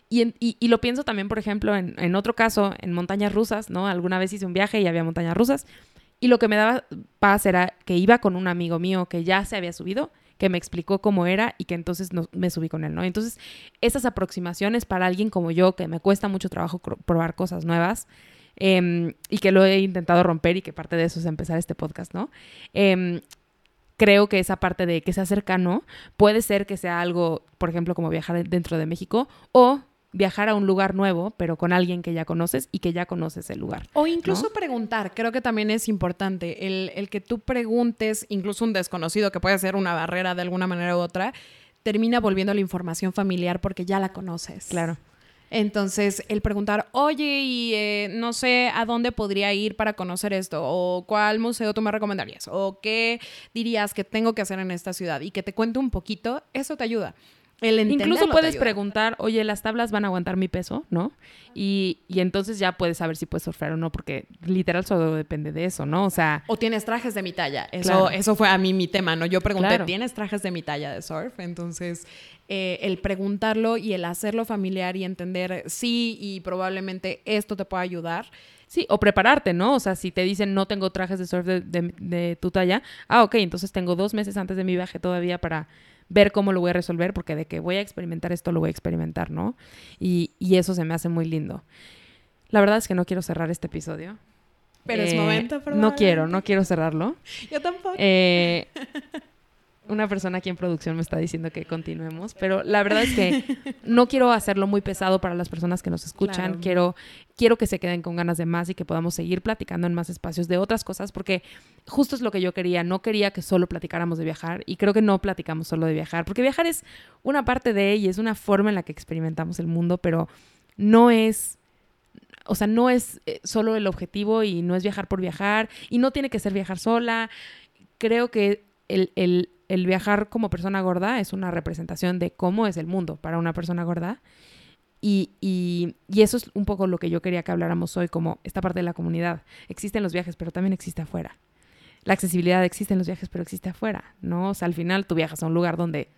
Y, en, y lo pienso también, por ejemplo, en, en, otro caso, en montañas rusas, ¿no? Alguna vez hice un viaje y había montañas rusas, y lo que me daba paz era que iba con un amigo mío que ya se había subido, que me explicó cómo era y que entonces no, me subí con él, ¿no? Entonces, esas aproximaciones para alguien como yo, que me cuesta mucho trabajo probar cosas nuevas eh, y que lo he intentado romper y que parte de eso es empezar este podcast, ¿no? Eh, creo que esa parte de que sea cercano puede ser que sea algo, por ejemplo, como viajar dentro de México o viajar a un lugar nuevo, pero con alguien que ya conoces y que ya conoces el lugar. O incluso ¿no? preguntar, creo que también es importante el, el, que tú preguntes, incluso un desconocido que puede ser una barrera de alguna manera u otra, termina volviendo la información familiar porque ya la conoces. Claro. Entonces, el preguntar, oye, y eh, no sé a dónde podría ir para conocer esto, o cuál museo tú me recomendarías, o qué dirías que tengo que hacer en esta ciudad, y que te cuente un poquito, eso te ayuda. Incluso puedes preguntar, oye, las tablas van a aguantar mi peso, ¿no? Y, y, entonces ya puedes saber si puedes surfear o no, porque literal solo depende de eso, ¿no? O sea... O tienes trajes de mi talla. Eso, eso fue a mí mi tema, ¿no? Yo pregunté, ¿tienes trajes de mi talla de surf? Entonces, eh, el preguntarlo y el hacerlo familiar y entender, sí, y probablemente esto te pueda ayudar. Sí, o prepararte, ¿no? O sea, si te dicen no tengo trajes de surf de, de tu talla, ah, ok, entonces tengo dos meses antes de mi viaje todavía para ver cómo lo voy a resolver, porque de que voy a experimentar esto, lo voy a experimentar, ¿no? Y, eso se me hace muy lindo. La verdad es que no quiero cerrar este episodio. Pero es momento, No quiero, no quiero cerrarlo. Yo tampoco. Eh, una persona aquí en producción me está diciendo que continuemos, pero la verdad es que no quiero hacerlo muy pesado para las personas que nos escuchan. Quiero, quiero que se queden con ganas de más y que podamos seguir platicando en más espacios de otras cosas, porque justo es lo que yo quería. No quería que solo platicáramos de viajar y creo que no platicamos solo de viajar, porque viajar es una parte de y es una forma en la que experimentamos el mundo, pero no es o sea, no es eh, solo el objetivo y no es viajar por viajar y no tiene que ser viajar sola. Creo que el, el, el viajar como persona gorda es una representación de cómo es el mundo para una persona gorda. Y, y, y, eso es un poco lo que yo quería que habláramos hoy, como esta parte de la comunidad. Existen los viajes, pero también existe afuera. La accesibilidad existe en los viajes, pero existe afuera, ¿no? O sea, al final tú viajas a un lugar donde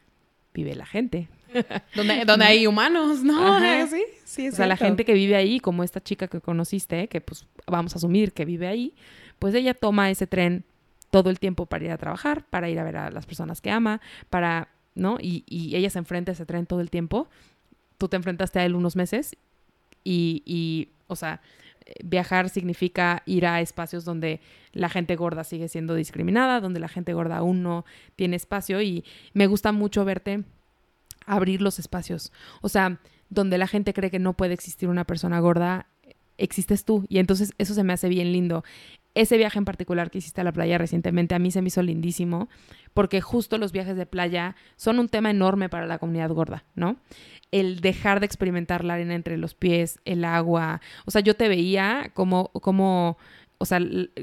vive la gente. donde, donde hay humanos, ¿no? Sí, sí. O sea, la gente que vive ahí, como esta chica que conociste, que pues vamos a asumir que vive ahí, pues ella toma ese tren todo el tiempo para ir a trabajar, para ir a ver a las personas que ama, para, ¿no? Y, y ella se enfrenta a ese tren todo el tiempo. Tú te enfrentaste a él unos meses y, y, o sea, viajar significa ir a espacios donde la gente gorda sigue siendo discriminada, donde la gente gorda aún no tiene espacio y me gusta mucho verte abrir los espacios. O sea, donde la gente cree que no puede existir una persona gorda, existes tú. Y entonces eso se me hace bien lindo ese viaje en particular que hiciste a la playa recientemente a mí se me hizo lindísimo porque justo los viajes de playa son un tema enorme para la comunidad gorda, ¿no? El dejar de experimentar la arena entre los pies, el agua, o sea, yo te veía como, como o sea,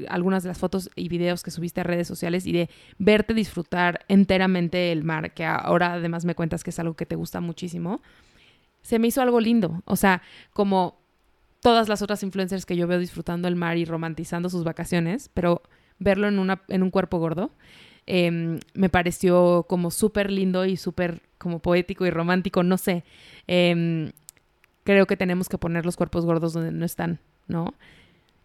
algunas de las fotos y videos que subiste a redes sociales y de verte disfrutar enteramente el mar, que ahora además me cuentas que es algo que te gusta muchísimo, se me hizo algo lindo, o sea, como todas las otras influencers que yo veo disfrutando el mar y romantizando sus vacaciones, pero verlo en, una, en un cuerpo gordo em, me pareció como súper lindo y súper como poético y romántico, no sé. Em, creo que tenemos que poner los cuerpos gordos donde no están, ¿no?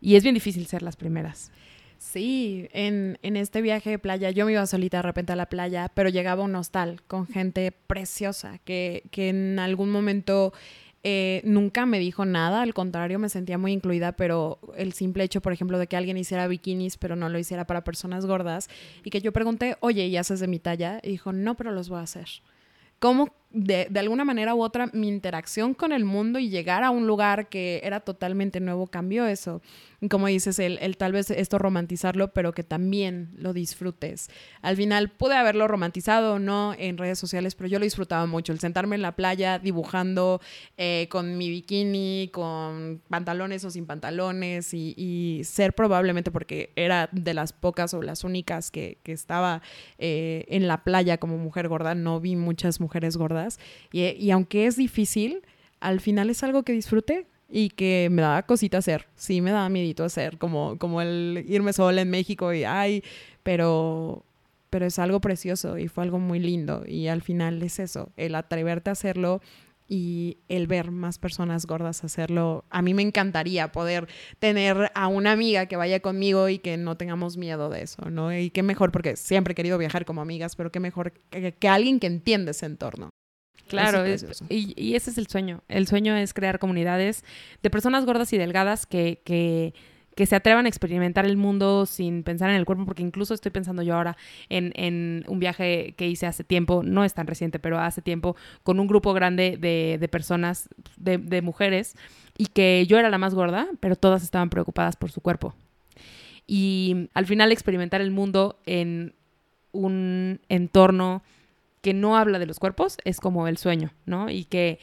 Y es bien difícil ser las primeras. Sí, en, en, este viaje de playa, yo me iba solita de repente a la playa, pero llegaba un hostal con gente preciosa que, que en algún momento eh, nunca me dijo nada, al contrario, me sentía muy incluida, pero el simple hecho, por ejemplo, de que alguien hiciera bikinis, pero no lo hiciera para personas gordas, y que yo pregunté, oye, ¿y haces de mi talla? Y dijo, no, pero los voy a hacer. ¿Cómo de, de, alguna manera u otra mi interacción con el mundo y llegar a un lugar que era totalmente nuevo cambió eso? como dices, el, el, tal vez esto romantizarlo, pero que también lo disfrutes. Al final pude haberlo romantizado o no en redes sociales, pero yo lo disfrutaba mucho. El sentarme en la playa dibujando eh, con mi bikini, con pantalones o sin pantalones y, ser probablemente porque era de las pocas o las únicas que, que estaba eh, en la playa como mujer gorda, no vi muchas mujeres gordas. Y, y aunque es difícil, al final es algo que disfruté y que me daba cosita hacer. Sí, me daba miedito hacer, como, como el irme sola en México y ay, pero, pero es algo precioso y fue algo muy lindo. Y al final es eso, el atreverte a hacerlo y el ver más personas gordas hacerlo. A mí me encantaría poder tener a una amiga que vaya conmigo y que no tengamos miedo de eso, ¿no? Y qué mejor, porque siempre he querido viajar como amigas, pero qué mejor que, que alguien que entiende ese entorno. Claro, y, ese es el sueño. El sueño es crear comunidades de personas gordas y delgadas que, que, que, se atrevan a experimentar el mundo sin pensar en el cuerpo, porque incluso estoy pensando yo ahora en, en un viaje que hice hace tiempo, no es tan reciente, pero hace tiempo, con un grupo grande de, de personas, de, de mujeres, y que yo era la más gorda, pero todas estaban preocupadas por su cuerpo. Y al final experimentar el mundo en un entorno que no habla de los cuerpos es como el sueño, ¿no? Y que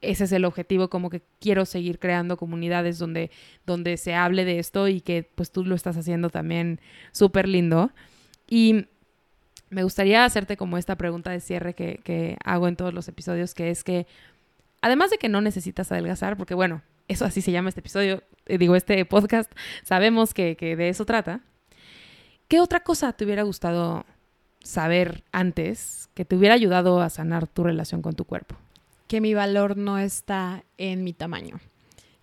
ese es el objetivo, como que quiero seguir creando comunidades donde, donde se hable de esto y que pues tú lo estás haciendo también súper lindo. Y me gustaría hacerte como esta pregunta de cierre que, que hago en todos los episodios, que es que, además de que no necesitas adelgazar, porque bueno, eso así se llama este episodio, eh, digo, este podcast, sabemos que, que de eso trata. ¿Qué otra cosa te hubiera gustado saber antes que te hubiera ayudado a sanar tu relación con tu cuerpo? Que mi valor no está en mi tamaño,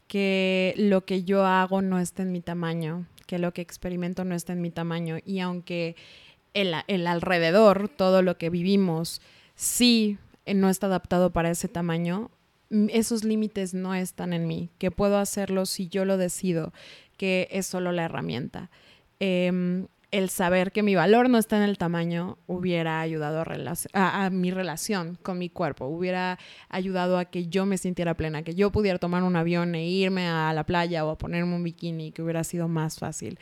que lo que yo hago no está en mi tamaño, que lo que experimento no está en mi tamaño y aunque el, el alrededor, todo lo que vivimos, sí no está adaptado para ese tamaño, esos límites no están en mí, que puedo hacerlo si yo lo decido, que es solo la herramienta. Em, el saber que mi valor no está en el tamaño hubiera ayudado a, mi relación con mi cuerpo, hubiera ayudado a que yo me sintiera plena, que yo pudiera tomar un avión e irme a la playa o a ponerme un bikini, que hubiera sido más fácil.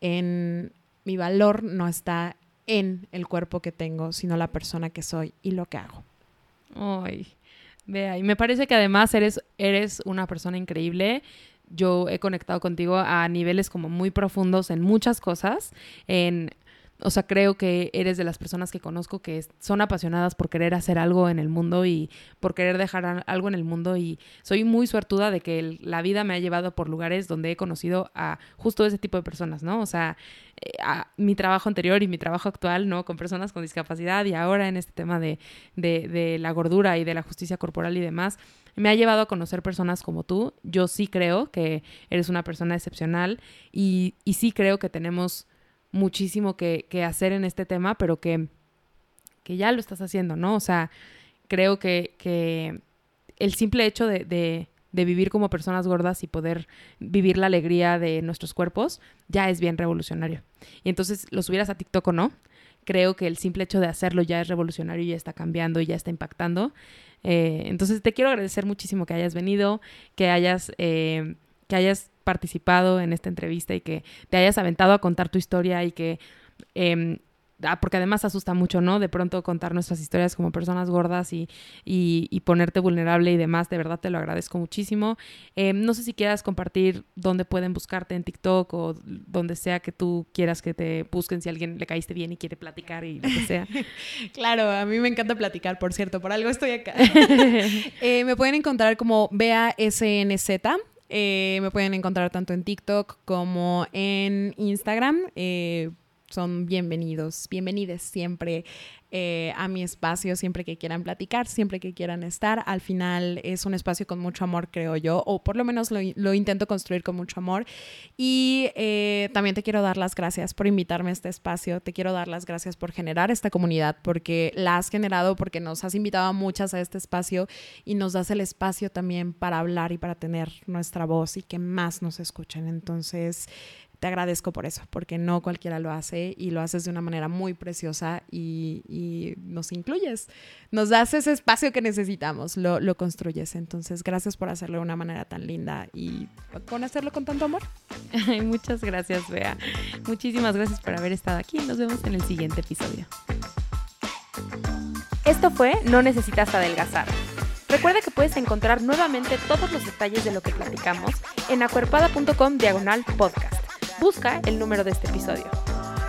En, mi valor no está en el cuerpo que tengo, sino la persona que soy y lo que hago. Ay, vea, y me parece que además eres, eres una persona increíble yo he conectado contigo a niveles como muy profundos en muchas cosas, en o sea, creo que eres de las personas que conozco que son apasionadas por querer hacer algo en el mundo y por querer dejar algo en el mundo y soy muy suertuda de que la vida me ha llevado por lugares donde he conocido a justo ese tipo de personas, ¿no? O sea, eh, a mi trabajo anterior y mi trabajo actual, ¿no? Con personas con discapacidad y ahora en este tema de, de, de la gordura y de la justicia corporal y demás me ha llevado a conocer personas como tú. Yo sí creo que eres una persona excepcional y, y sí creo que tenemos muchísimo que, hacer en este tema, pero que, que ya lo estás haciendo, ¿no? O sea, creo que, que el simple hecho de, de, de, vivir como personas gordas y poder vivir la alegría de nuestros cuerpos ya es bien revolucionario. Y entonces, lo subieras a TikTok o no, creo que el simple hecho de hacerlo ya es revolucionario y ya está cambiando y ya está impactando. Eh, entonces te quiero agradecer muchísimo que hayas venido, que hayas, eh, que hayas participado en esta entrevista y que te hayas aventado a contar tu historia y que em, Ah, porque además asusta mucho, ¿no? De pronto contar nuestras historias como personas gordas y, y, ponerte vulnerable y demás, de verdad te lo agradezco muchísimo. Em, no sé si quieras compartir dónde pueden buscarte en TikTok o donde sea que tú quieras que te busquen si alguien le caíste bien y quiere platicar y lo que sea. claro, a mí me encanta platicar, por cierto, por algo estoy acá. Eh, me pueden encontrar como BeaSNZ. Eh, me pueden encontrar tanto en TikTok como en Instagram. Eh, son bienvenidos, bienvenides siempre eh, a mi espacio, siempre que quieran platicar, siempre que quieran estar. Al final es un espacio con mucho amor, creo yo, o por lo menos lo, intento construir con mucho amor. Y eh, también te quiero dar las gracias por invitarme a este espacio, te quiero dar las gracias por generar esta comunidad, porque la has generado, porque nos has invitado a muchas a este espacio y nos das el espacio también para hablar y para tener nuestra voz y que más nos escuchen. Entonces, te agradezco por eso, porque no cualquiera lo hace y lo haces de una manera muy preciosa y, nos incluyes, nos das ese espacio que necesitamos, lo, lo, construyes. Entonces, gracias por hacerlo de una manera tan linda y con hacerlo con tanto amor. Muchas gracias, Bea. Muchísimas gracias por haber estado aquí. Nos vemos en el siguiente episodio. Esto fue No necesitas adelgazar. Recuerda que puedes encontrar nuevamente todos los detalles de lo que platicamos en acuerpada.com diagonal podcast busca el número de este episodio.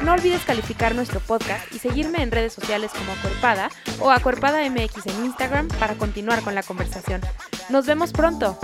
No olvides calificar nuestro podcast y seguirme en redes sociales como Acuerpada o Acuerpada MX en Instagram para continuar con la conversación. Nos vemos pronto.